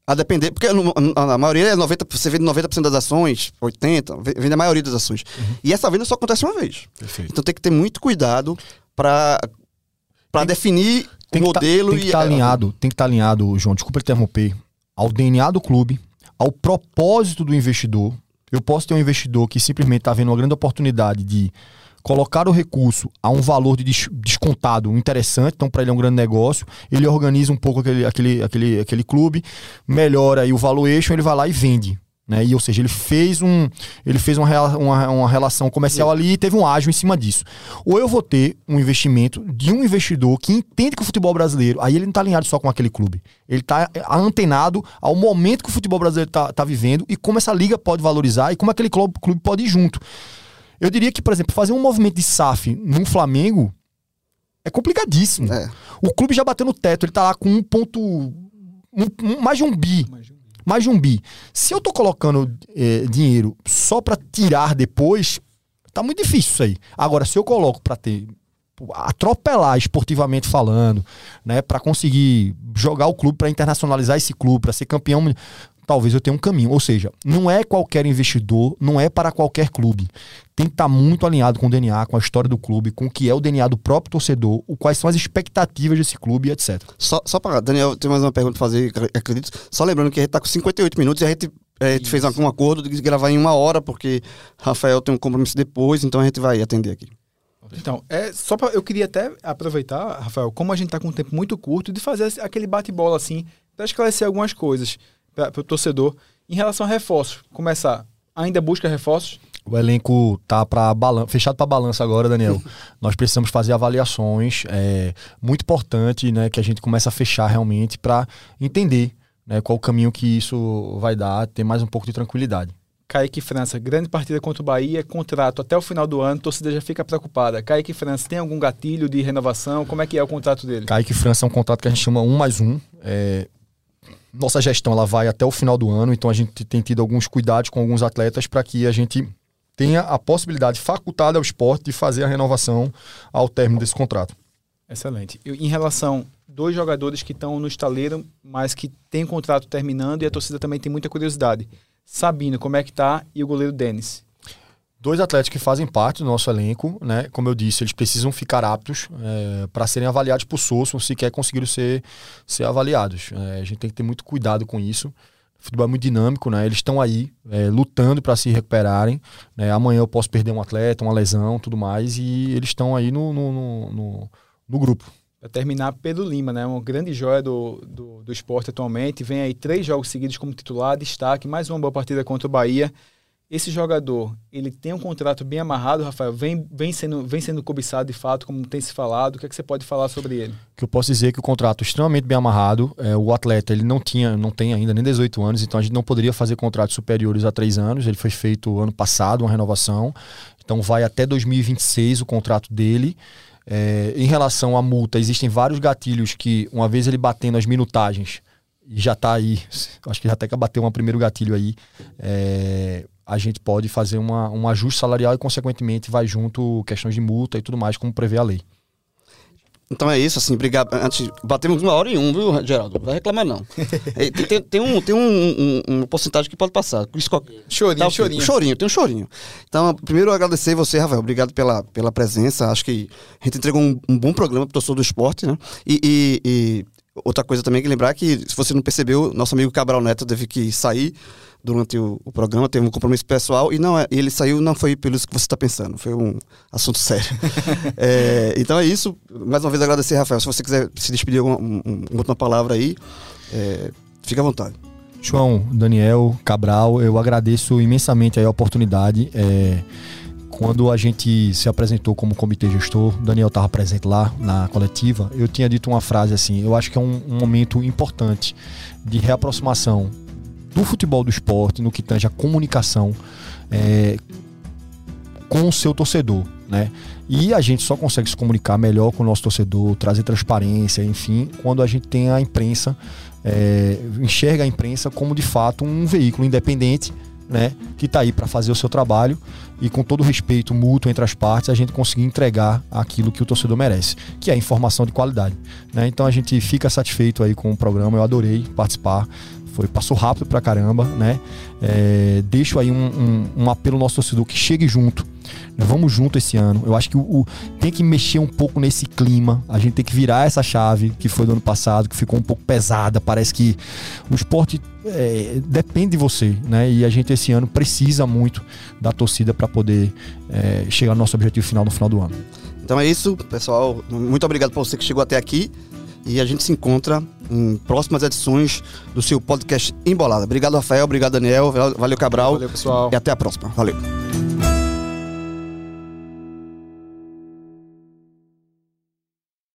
A depender, porque a, maioria é 90%, você vende 90% das ações, 80%, ve- vende a maioria das ações. E essa venda só acontece uma vez. Perfeito. Então tem que ter muito cuidado para definir o Tem que tá- modelo tem que e estar alinhado, tem que estar alinhado, João, desculpa interromper, ao DNA do clube, ao propósito do investidor. Eu posso ter um investidor que simplesmente está vendo uma grande oportunidade de colocar o recurso a um valor de des- descontado interessante, então para ele é um grande negócio, ele organiza um pouco aquele, aquele, aquele, aquele clube, melhora aí o valuation, ele vai lá e vende. Né? E, ou seja, ele fez, um, ele fez uma, uma, uma relação comercial ali e teve um ágio em cima disso. Ou eu vou ter um investimento de um investidor que entende que o futebol brasileiro, aí ele não está alinhado só com aquele clube. Ele está antenado ao momento que o futebol brasileiro está vivendo e como essa liga pode valorizar e como aquele clube, clube pode ir junto. Eu diria que, por exemplo, fazer um movimento de SAF num Flamengo é complicadíssimo. É. O clube já bateu no teto, ele tá lá com um ponto. um- um- mais de um bi. Mais de um bi. Se eu tô colocando eh, dinheiro só pra tirar depois, tá muito difícil isso aí. Agora, se eu coloco pra ter. atropelar esportivamente falando, né, para conseguir jogar o clube, pra internacionalizar esse clube, pra ser campeão, talvez eu tenha um caminho. Ou seja, não é qualquer investidor, não é para qualquer clube. Tem que estar muito alinhado com o DNA, com a história do clube, com o que é o DNA do próprio torcedor, o quais são as expectativas desse clube, etc. Só, só para Daniel, tem mais uma pergunta pra fazer, ac- acredito. Só lembrando que a gente tá com 58 minutos e a gente, a gente fez um acordo de gravar em uma hora, porque Rafael tem um compromisso depois, então a gente vai atender aqui. Então, é só pra, eu queria até aproveitar, Rafael, como a gente está com um tempo muito curto, de fazer aquele bate-bola assim, para esclarecer algumas coisas para o torcedor em relação a reforços. Começar, ainda busca reforços? O elenco tá para fechado para balança agora, Daniel. (laughs) Nós precisamos fazer avaliações, é muito importante, né, que a gente comece a fechar realmente para entender, né, qual o caminho que isso vai dar, ter mais um pouco de tranquilidade. Kaique França, grande partida contra o Bahia, contrato até o final do ano, torcida já fica preocupada. Kaique França, tem algum gatilho de renovação? Como é que é o contrato dele? Kaique França é um contrato que a gente chama um mais um. É... Nossa gestão ela vai até o final do ano, então a gente tem tido alguns cuidados com alguns atletas para que a gente tenha a possibilidade facultada ao esporte de fazer a renovação ao término desse contrato. Excelente. Eu, em relação dois jogadores que estão no estaleiro, mas que têm o contrato terminando e a torcida também tem muita curiosidade. Sabino, como é que tá? E o goleiro Denis. Dois atletas que fazem parte do nosso elenco, né? Como eu disse, eles precisam ficar aptos é, para serem avaliados por Sosso, se quer conseguir ser, ser avaliados. É, a gente tem que ter muito cuidado com isso. O futebol é muito dinâmico, né? Eles estão aí é, lutando para se recuperarem. Né? Amanhã eu posso perder um atleta, uma lesão, tudo mais, e eles estão aí no, no, no, no, no grupo para terminar, Pedro Lima, né? Uma grande joia do, do, do, esporte atualmente. Vem aí três jogos seguidos como titular, destaque, mais uma boa partida contra o Bahia. Esse jogador, ele tem um contrato bem amarrado, Rafael, vem, vem, sendo, vem sendo cobiçado de fato, como tem se falado. O que, é que você pode falar sobre ele? Que eu posso dizer é que o contrato é extremamente bem amarrado. É, o atleta ele não tinha, não tem ainda nem 18 anos, então a gente não poderia fazer contratos superiores a três anos. Ele foi feito ano passado, uma renovação. Então vai até 2026 o contrato dele. É, em relação à multa, existem vários gatilhos que, uma vez ele batendo as minutagens, já está aí, (laughs) acho que já até que bateu um primeiro gatilho aí, é, a gente pode fazer uma, um ajuste salarial e, consequentemente, vai junto questões de multa e tudo mais, como prevê a lei. Então é isso, assim, obrigado. Antes, batemos uma hora e um, viu, Geraldo? Não vai reclamar, não. (laughs) É, tem, tem, tem, um, tem um, um, uma porcentagem que pode passar. Chorinho, tá, chorinho. Chorinho, tem um chorinho. Então, primeiro agradecer você, Rafael. Obrigado pela, pela presença. Acho que a gente entregou um, um bom programa para o torcedor do esporte, né? E, e, e, outra coisa também que lembrar que, se você não percebeu, nosso amigo Cabral Neto teve que sair durante o, o, programa, teve um compromisso pessoal e não é, ele saiu não foi pelo que você está pensando, foi um assunto sério. (laughs) é, então é isso. Mais uma vez agradecer, Rafael. Se você quiser se despedir alguma um, última palavra aí, é, fique à vontade. João, Daniel, Cabral, eu agradeço imensamente a oportunidade. É, quando a gente se apresentou como comitê gestor, Daniel estava presente lá na coletiva, eu tinha dito uma frase assim: eu acho que é um, um momento importante de reaproximação do futebol do esporte, no que tange a comunicação é, com o seu torcedor, né? E a gente só consegue se comunicar melhor com o nosso torcedor, trazer transparência, enfim, quando a gente tem a imprensa, é, enxerga a imprensa como de fato um veículo independente, né? Que está aí para fazer o seu trabalho e com todo o respeito mútuo entre as partes, a gente conseguir entregar aquilo que o torcedor merece, que é informação de qualidade. Né? Então a gente fica satisfeito aí com o programa, eu adorei participar. Foi, passou rápido pra caramba, né? É, deixo aí um, um, um, apelo nosso torcedor que chegue junto. Vamos junto esse ano. Eu acho que o, o, tem que mexer um pouco nesse clima. A gente tem que virar essa chave que foi do ano passado, que ficou um pouco pesada. Parece que o esporte é, depende de você, né? E a gente esse ano precisa muito da torcida para poder é, chegar no nosso objetivo final no final do ano. Então é isso, pessoal. Muito obrigado por você que chegou até aqui. E a gente se encontra em próximas edições do seu podcast Embolada. Obrigado, Rafael. Obrigado, Daniel. Valeu, Cabral. Valeu, pessoal. E até a próxima. Valeu.